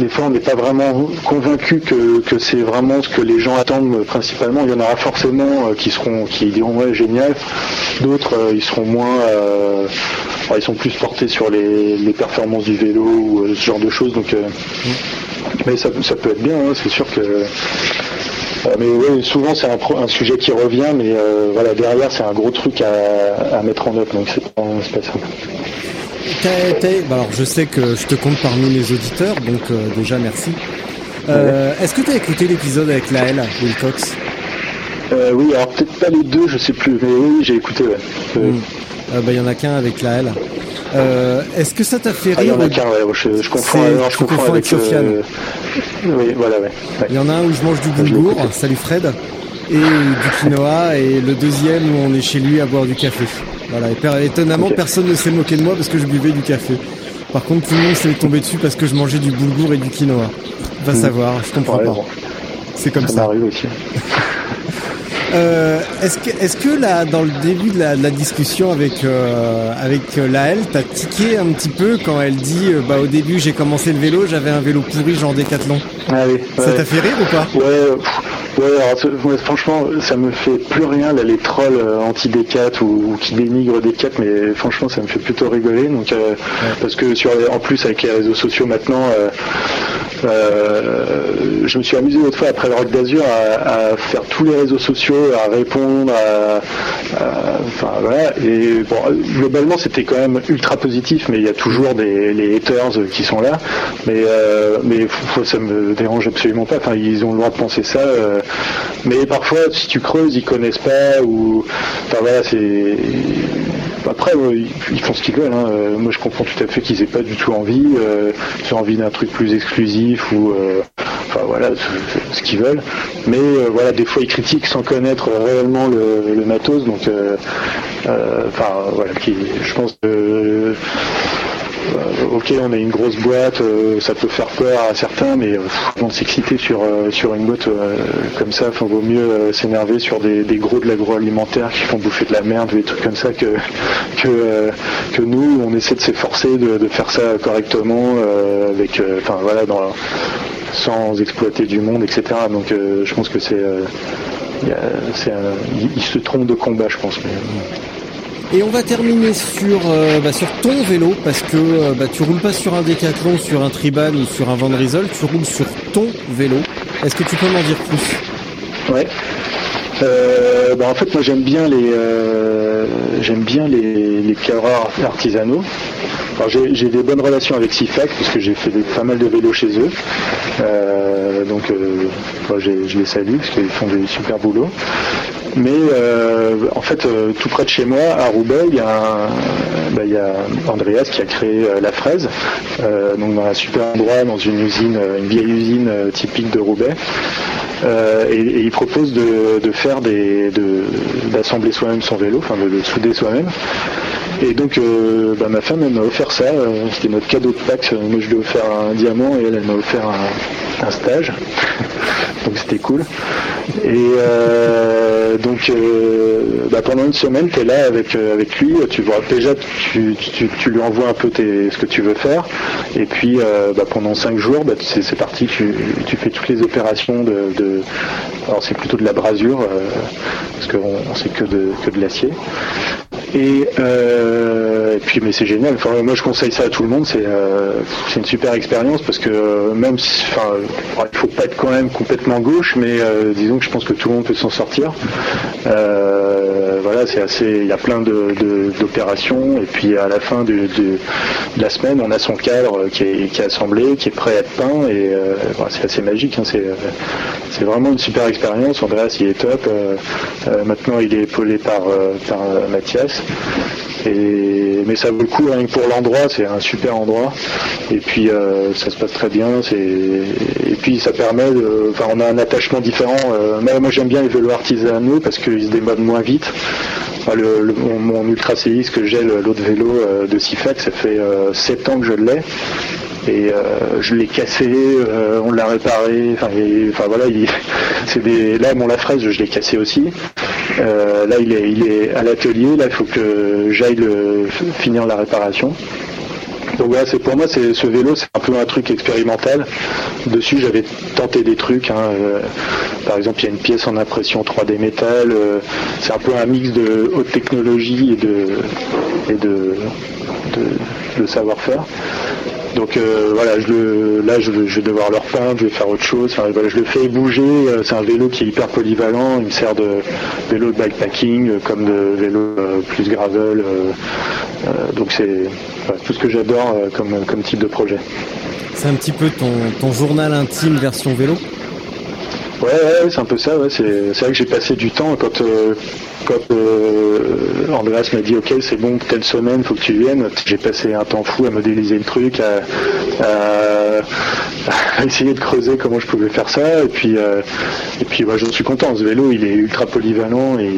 des fois on n'est pas vraiment convaincu que, que c'est vraiment ce que les gens attendent principalement. Il y en aura forcément qui seront qui diront ouais génial, d'autres ils seront moins ils sont plus portés sur les, performances du vélo ou ce genre de choses donc euh, mais ça, ça peut être bien, hein, c'est sûr que euh, mais ouais, souvent c'est un, sujet qui revient, mais euh, voilà derrière c'est un gros truc à, à mettre en œuvre, donc c'est pas, pas simple. T'as- bah alors je sais que je te compte parmi mes auditeurs, donc euh, déjà merci. Est-ce que tu as écouté l'épisode avec Laël Wilcox? Euh, oui, alors peut-être pas les deux, je sais plus, mais oui, j'ai écouté. Ouais. Hmm. Euh, bah, Il y en a qu'un avec Laël. Euh, Est-ce que ça t'a fait Ah, il y rire en a qu'un, ouais, je, je confonds, alors, je confonds confonds avec Sofiane. euh, Oui, voilà, ouais. ouais. Il y en a un où je mange du boulgour, salut Fred, et du quinoa, et le deuxième où on est chez lui à boire du café. Voilà, et étonnamment personne ne s'est moqué de moi parce que je buvais du café. Par contre tout le monde s'est tombé dessus parce que je mangeais du boulgour et du quinoa. Va Hmm. savoir, je comprends Ouais, pas. bon. C'est comme ça ça. m'arrive aussi. [laughs] Euh, est-ce que, est-ce que là, dans le début de la, de la discussion avec euh, avec euh, Laëlle, t'as tiqué un petit peu quand elle dit, euh, bah au début j'ai commencé le vélo, j'avais un vélo pourri genre Décathlon. Ah oui, Ça ouais. t'a fait rire ou pas? Ouais, ouais, alors, ouais, franchement, ça me fait plus rien, là, les trolls euh, anti-Decat ou, ou qui dénigrent Decat, mais franchement, ça me fait plutôt rigoler. Donc, euh, parce que sur en plus, avec les réseaux sociaux maintenant, euh, je me suis amusé l'autre fois après le Rock d'Azur à, faire tous les réseaux sociaux, à répondre, à, enfin voilà. Et bon, globalement, c'était quand même ultra positif, mais il y a toujours des les haters qui sont là. Mais euh, mais ça me dérange absolument pas. Enfin, ils ont le droit de penser ça. euh, mais parfois, si tu creuses, ils connaissent pas ou enfin voilà, c'est après, ils- font ce qu'ils veulent. hein. Euh, Moi, je comprends tout à fait qu'ils aient pas du tout envie. euh, envie d'un truc plus exclusif ou, euh, enfin voilà, ce- qu'ils veulent. Mais euh, voilà, des fois, ils critiquent sans connaître réellement le, matos. Donc, enfin voilà, qui, je pense que ok, on est une grosse boîte, euh, ça peut faire peur à certains, mais euh, pff, on s'exciter sur euh, sur une boîte euh, comme ça, enfin vaut mieux euh, s'énerver sur des, gros de l'agroalimentaire qui font bouffer de la merde, des trucs comme ça que [laughs] que euh, nous, on essaie de s'efforcer de, faire ça correctement, euh, avec, euh, voilà, sans exploiter du monde, etc. Donc euh, je pense que c'est euh, il il, il se trompe de combat, je pense. Et on va terminer sur euh, bah, sur ton vélo parce que euh, bah, tu roules pas sur un Décathlon, sur un Triban ou sur un Van tu roules sur ton vélo. Est-ce que tu peux m'en dire plus? Ouais. Euh, bah, en fait, moi j'aime bien les euh, j'aime bien les, artisanaux. J'ai des bonnes relations avec Sifac parce que j'ai fait pas mal de vélos chez eux. Donc moi, je les salue parce qu'ils font des super boulots. Mais euh, en fait, euh, tout près de chez moi, à Roubaix, il y a, bah, Andreas qui a créé euh, la fraise, donc dans un super endroit, dans une usine, une vieille usine typique de Roubaix. Et, il propose de, faire des, de- d'assembler soi-même son vélo, enfin de le souder soi-même. Et donc, euh, bah, ma femme, elle m'a offert ça. euh, C'était notre cadeau de Pâques. Moi, je lui ai offert un diamant et elle, elle m'a offert un, stage. [laughs] donc, c'était cool. Et euh, donc, euh, bah, pendant une semaine, tu es là avec, euh, avec lui. Tu vois, déjà, tu, tu, tu lui envoies un peu ce que tu veux faire. Et puis, euh, bah, pendant cinq jours, c'est, c'est parti. Tu, tu fais toutes les opérations de. de- alors, c'est plutôt de la brasure, euh, parce qu'on on sait que de, que de l'acier. Et, euh, et puis mais c'est génial. Enfin, moi je conseille ça à tout le monde. C'est euh, une super expérience parce que euh, même si, enfin, il faut pas être quand même complètement gauche, mais disons que je pense que tout le monde peut s'en sortir. Voilà, c'est assez. Il y a plein d'opérations et puis à la fin de la semaine, on a son cadre qui est, assemblé, qui est prêt à être peint et c'est assez magique. hein. C'est vraiment une super expérience. Andreas, il est top. Maintenant, il est épaulé par, par euh, Mais ça vaut le coup rien que pour l'endroit, c'est un super endroit. Et puis euh, ça se passe très bien. Et puis ça permet, de, enfin on a un attachement différent. Euh, moi, j'aime bien les vélos artisanaux parce qu'ils se démodent moins vite. Mon, Ultra CX que j'ai, l'autre vélo euh, de Sifac, ça fait 7 ans que je l'ai. Et je l'ai cassé, on l'a réparé. Enfin, voilà, [laughs] des. Là, mon la fraise, je l'ai cassé aussi. Euh, là, il est, il est à l'atelier. Là, il faut que j'aille le- finir la réparation. Donc voilà, c'est pour moi, ce vélo, c'est un peu un truc expérimental. Dessus, j'avais tenté des trucs. hein, euh, par exemple, il y a une pièce en impression 3D métal. euh, c'est un peu un mix de haute technologie et de et de, de savoir-faire. Donc euh, voilà, là je, vais devoir le repeindre, je vais faire autre chose. Voilà, je le fais bouger. euh, C'est un vélo qui est hyper polyvalent. Il me sert de vélo de bikepacking euh, comme de vélo plus gravel. donc c'est tout ce que j'adore comme, type de projet. C'est un petit peu ton journal intime version vélo? Ouais, ouais, c'est un peu ça. Ouais. C'est, vrai que j'ai passé du temps quand, euh, quand euh, Andreas m'a dit ok c'est bon telle semaine faut que tu viennes. J'ai passé un temps fou à modéliser le truc, à, à- à essayer de creuser comment je pouvais faire ça. Et puis euh, et puis j'en suis content. Ce vélo il est ultra polyvalent et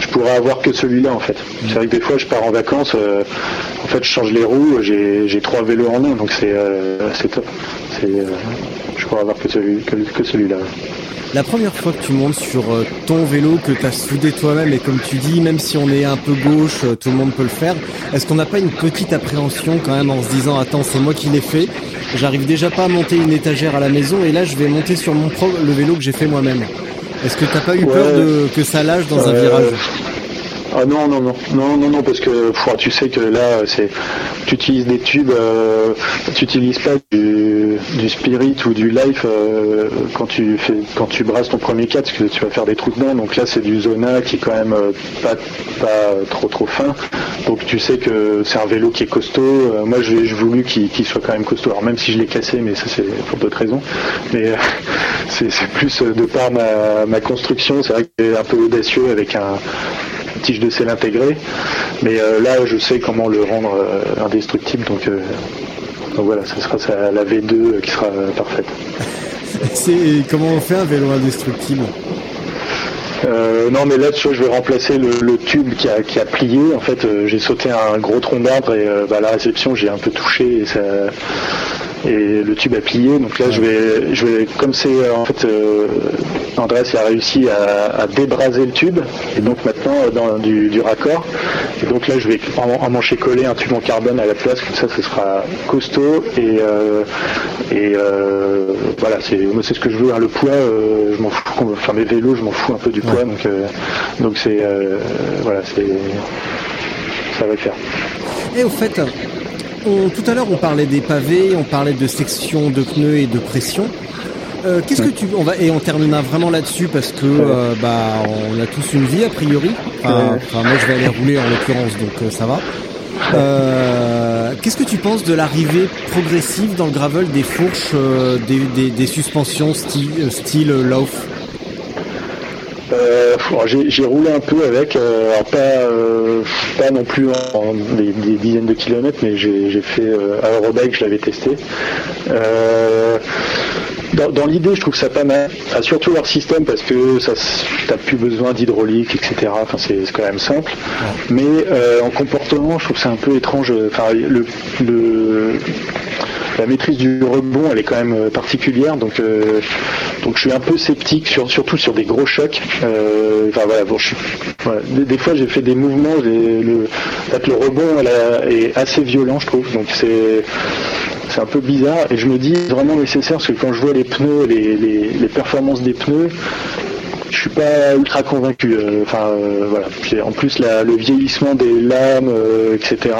je pourrais avoir que celui-là en fait. C'est vrai que des fois je pars en vacances, euh, en fait je change les roues, j'ai trois vélos en un, donc c'est euh, c'est top. Je pourrais avoir que celui que, que celui-là. La première fois que tu montes sur euh, ton vélo que tu as soudé toi-même et comme tu dis, même si on est un peu gauche, euh, tout le monde peut le faire, est-ce qu'on n'a pas une petite appréhension quand même en se disant attends c'est moi qui l'ai fait, j'arrive déjà pas à monter une étagère à la maison et là je vais monter sur mon pro le vélo que j'ai fait moi-même. Est-ce que t'as pas eu Ouais. peur de que ça lâche dans un virage? Ah non non non. Non non non parce que tu sais que là c'est tu utilises des tubes euh, tu utilises pas du, spirit ou du life euh, quand tu fais quand tu brasses ton premier 4 parce que tu vas faire des trous dedans. Donc là c'est du zona qui est quand même euh, pas pas trop trop fin. Donc tu sais que c'est un vélo qui est costaud. Moi j'ai voulu qu'il soit quand même costaud. Alors même si je l'ai cassé mais ça c'est pour d'autres raisons. Mais [laughs] c'est plus de par ma, ma construction. C'est vrai que c'est un peu audacieux avec un tige de sel intégrée. Mais euh, là, je sais comment le rendre euh, indestructible. Donc, euh, donc voilà, ce sera ça, la V2 euh, qui sera parfaite. [laughs] C'est comment on fait un vélo indestructible? Euh, non, mais là, tu vois, je vais remplacer le, le tube qui a, qui a plié. En fait, euh, j'ai sauté un gros tronc d'arbre et euh, bah, à la réception, j'ai un peu touché et ça. Et le tube a plié, donc là je vais, je vais, comme c'est euh, en fait, euh, Andreas il a réussi à, à débraser le tube, et donc maintenant euh, dans du, du raccord, et donc là je vais en, en mancher coller un tube en carbone à la place, comme ça ce sera costaud et, euh, et euh, voilà, c'est, c'est ce que je veux, hein, le poids, je m'en fous, enfin mes vélos je m'en fous un peu du poids, donc donc c'est, voilà, c'est, ça va le faire. Et au fait, on- tout à l'heure on parlait des pavés, on parlait de section de pneus et de pression. Euh, Qu'est-ce que tu on va et on terminera vraiment là-dessus parce que euh, bah on a tous une vie a priori. Enfin, moi je vais aller rouler en l'occurrence donc euh, ça va. Euh, Qu'est-ce que tu penses de l'arrivée progressive dans le gravel des fourches, des, des, des suspensions style, style Lauf? Euh, j'ai roulé un peu avec, euh, alors pas, euh, pas non plus en des, des dizaines de kilomètres, mais j'ai fait à Eurobike, je l'avais testé. Dans dans l'idée, je trouve ça pas mal. Enfin, surtout leur système parce que ça, t'as plus besoin d'hydraulique, etc. Enfin, c'est quand même simple. Mais en comportement, je trouve ça un peu étrange. Enfin, le, le la maîtrise du rebond, elle est quand même euh, particulière, donc euh, donc je suis un peu sceptique, sur, surtout sur des gros chocs. Euh, enfin voilà. Des, fois j'ai fait des mouvements, le, rebond elle est assez violent, je trouve, donc c'est c'est un peu bizarre et je me dis vraiment nécessaire parce que quand je vois les pneus, les, les, performances des pneus, je suis pas ultra convaincu. Enfin voilà. En plus le vieillissement des lames, etc.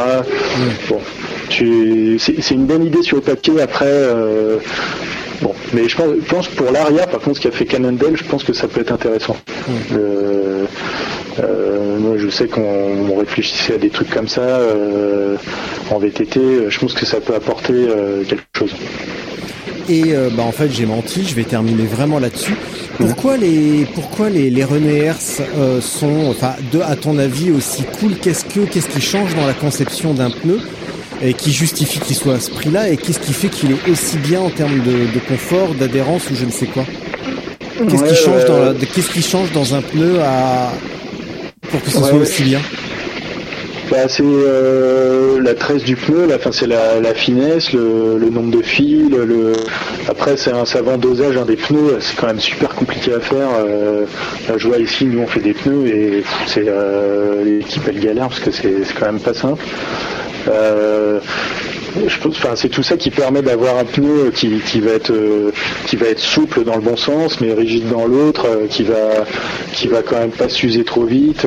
Bon, c'est une bonne idée sur le papier. Après, euh, bon, mais je pense, pense pour l'arrière, par contre, ce qu'a fait Cannondale, je pense que ça peut être intéressant. Euh, euh, moi, je sais qu'on on réfléchissait à des trucs comme ça en VTT. Je pense que ça peut apporter quelque chose. Et bah en fait j'ai menti, je vais terminer vraiment là-dessus. Pourquoi les pourquoi les, les Renaers euh, sont enfin de à ton avis aussi cool? Qu'est-ce que qu'est-ce qui change dans la conception d'un pneu? Et qui justifie qu'il soit à ce prix-là et qu'est-ce qui fait qu'il est aussi bien en termes de, de confort, d'adhérence ou je ne sais quoi Qu'est-ce Ouais, qui change dans la- qu'est-ce qui change dans un pneu à pour que ce Ouais, soit aussi bien Bah, c'est euh, la tresse du pneu, c'est la, la finesse, le, le nombre de fils. Le... Après, c'est un savant dosage hein, des pneus, c'est quand même super compliqué à faire. Euh, je vois ici, nous on fait des pneus et c'est euh, l'équipe elle galère parce que c'est c'est quand même pas simple. Euh, c'est tout ça qui permet d'avoir un pneu qui, qui va être euh, qui va être souple dans le bon sens, mais rigide dans l'autre, euh, qui va va quand même pas s'user trop vite.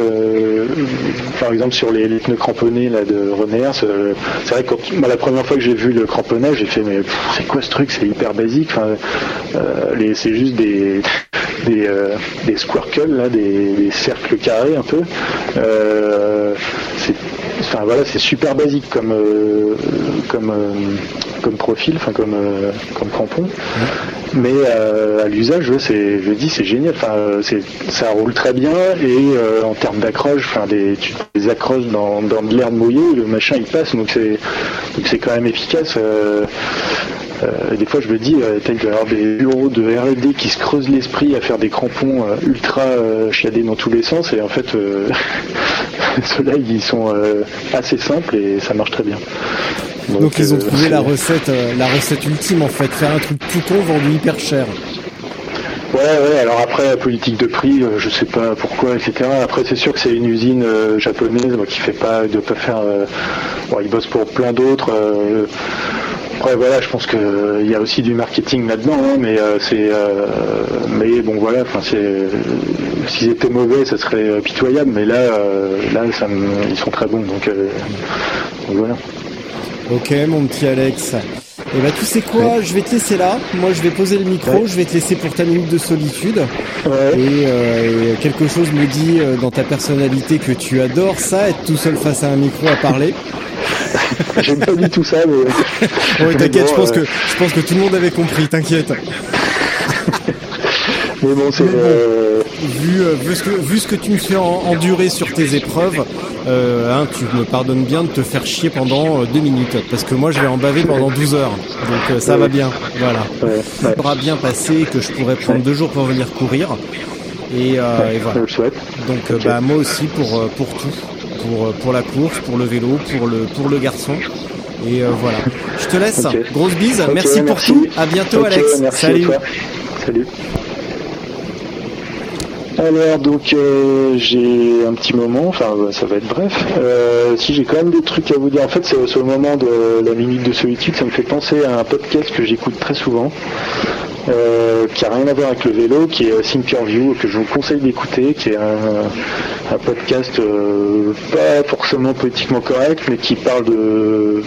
par exemple, sur les, pneus cramponnés là de Renaers, euh, c'est vrai que la première fois que j'ai vu le cramponnage, j'ai fait mais c'est quoi ce truc? C'est hyper basique. C'est juste des des, squircles des cercles carrés un peu. Enfin voilà, c'est super basique comme euh, comme euh, comme profil, enfin comme euh, comme crampon. Mais à l'usage, je dis, c'est génial. Enfin, ça roule très bien et en termes d'accroche, enfin, des, tu les accroches dans, dans de l'herbe mouillée, le machin il passe, donc c'est donc c'est quand même efficace. Euh, des fois, je me dis, euh, il doit y avoir des bureaux de R&D qui se creusent l'esprit à faire des crampons euh, ultra chiadés dans tous les sens, et en fait, [laughs] ceux-là, ils sont assez simples et ça marche très bien. Donc, ils ont trouvé la [laughs] recette, la recette ultime en fait, faire un truc tout con vendu hyper cher. Ouais, ouais, alors après, la politique de prix, euh, je sais pas pourquoi, etc. Après, c'est sûr que c'est une usine euh, japonaise bon, qui fait pas, de pas faire. euh, bon, ils bossent pour plein d'autres. Euh, après, voilà, je pense qu'il y a aussi du marketing là-dedans, hein, mais euh, c'est. euh, mais bon, voilà, enfin, c'est. S'ils étaient mauvais, ça serait euh, pitoyable, mais là, euh, là, ça me- ils sont très bons, donc, euh, donc voilà. Ok, mon petit Alex. Et bah tu sais quoi, je vais te laisser là. Moi, je vais poser le micro, Ouais. je vais te laisser pour ta minute de solitude. Ouais. Et, euh, et quelque chose me dit euh, dans ta personnalité que tu adores ça, être tout seul face à un micro à parler. [laughs] J'ai pas dit tout ça, mais. Ouais, t'inquiète, Bon, je pense euh, que je pense que tout le monde avait compris. T'inquiète. [laughs] Mais bon, c'est. Euh, Vu, euh, vu ce que vu ce que tu me fais en- endurer sur tes épreuves, euh, hein, tu me pardonnes bien de te faire chier pendant euh, deux minutes, parce que moi je vais en baver pendant 12 heures. Donc euh, ça va bien. Voilà. ouais, Ça ouais. pourra bien passer, que je pourrais prendre deux jours pour venir courir. Et, euh, voilà. le souhaite. Donc euh, bah moi aussi pour euh, pour tout, pour euh, pour la course, pour le vélo, pour le pour le garçon. Et euh, voilà. Je te laisse. Grosse bise. Merci pour merci. tout. À bientôt Alex. merci à Salut. toi. Salut. Alors donc euh, j'ai un petit moment, enfin bah, ça va être bref. Euh, si j'ai quand même des trucs à vous dire, en fait c'est au moment de la minute de solitude, ça me fait penser à un podcast que j'écoute très souvent, euh, qui a rien à voir avec le vélo, qui est Think Your View, que je vous conseille d'écouter, qui est un, podcast euh, pas forcément politiquement correct, mais qui parle de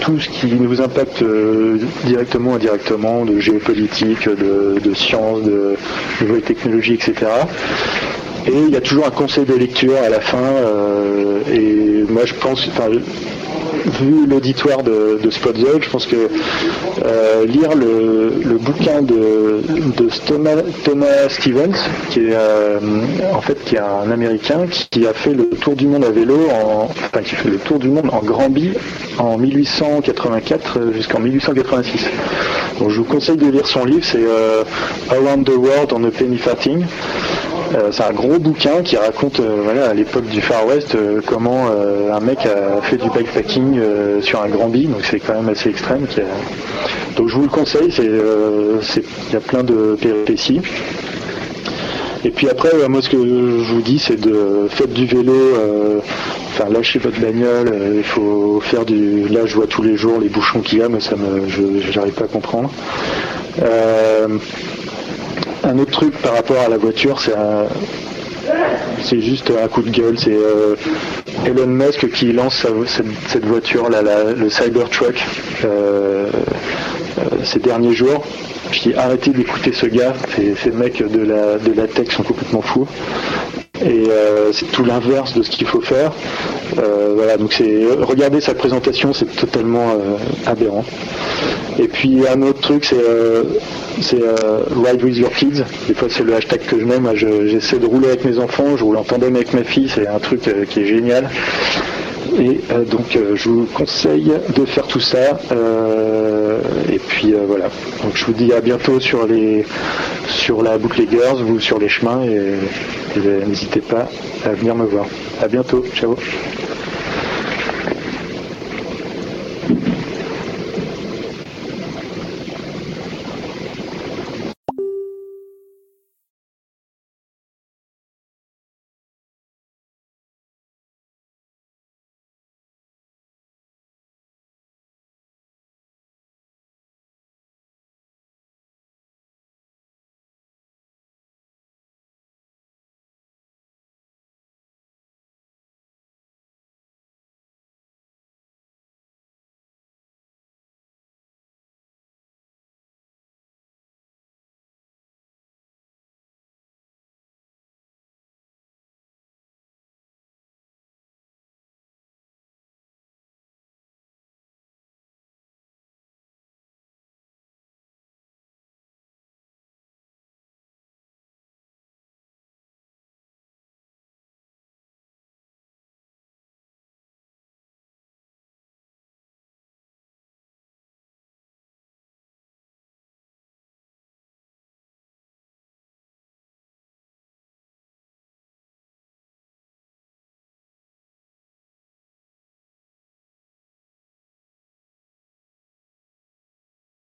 tout ce qui nous impacte euh, directement ou indirectement, de géopolitique, de, de sciences, de nouvelles technologies, etc. Et il y a toujours un conseil de lecture à la fin. et moi, je pense, vu l'auditoire de, de je pense que euh, lire le, bouquin de, Thomas Stevens, qui est euh, en fait qui est un Américain qui a fait le tour du monde à vélo, en, enfin qui fait le tour du monde en Granby en 1884 jusqu'en 1886. Donc je vous conseille de lire son livre, c'est euh, Around the World on a Penny Farthing. Euh, c'est un gros bouquin qui raconte euh, à l'époque du Far West euh, comment un mec a fait du bikepacking euh, sur un Grand Bi, donc c'est quand même assez extrême. Donc je vous le conseille, il y a plein de péripéties. Et puis après, moi ce que je vous dis, c'est de faites du vélo, enfin lâchez votre bagnole, il faut faire du. Là, je vois tous les jours les bouchons qu'il y a, mais ça me, j'arrive pas à comprendre. Un autre truc par rapport à la voiture, c'est juste un coup de gueule. C'est euh, Elon Musk qui lance cette, voiture, le Cybertruck, euh, euh, ces derniers jours. Dis arrêtez d'écouter ce gars. Ces, ces mecs de la, de la tech sont complètement fous. Et euh, c'est tout l'inverse de ce qu'il faut faire. Euh, voilà, donc c'est regardez sa présentation, c'est totalement euh, aberrant. Et puis un autre truc, c'est euh, ride with your kids. Des fois, c'est le hashtag que je mets. Moi, je- j'essaie de rouler avec mes enfants. Je roule en tandem avec ma fille. C'est un truc qui est génial. Et donc, je vous conseille de faire tout ça. Et puis euh, voilà. Donc, je vous dis à bientôt sur les sur la boucle Girls ou sur les chemins. Et, et, euh, n'hésitez pas à venir me voir. À bientôt. Ciao.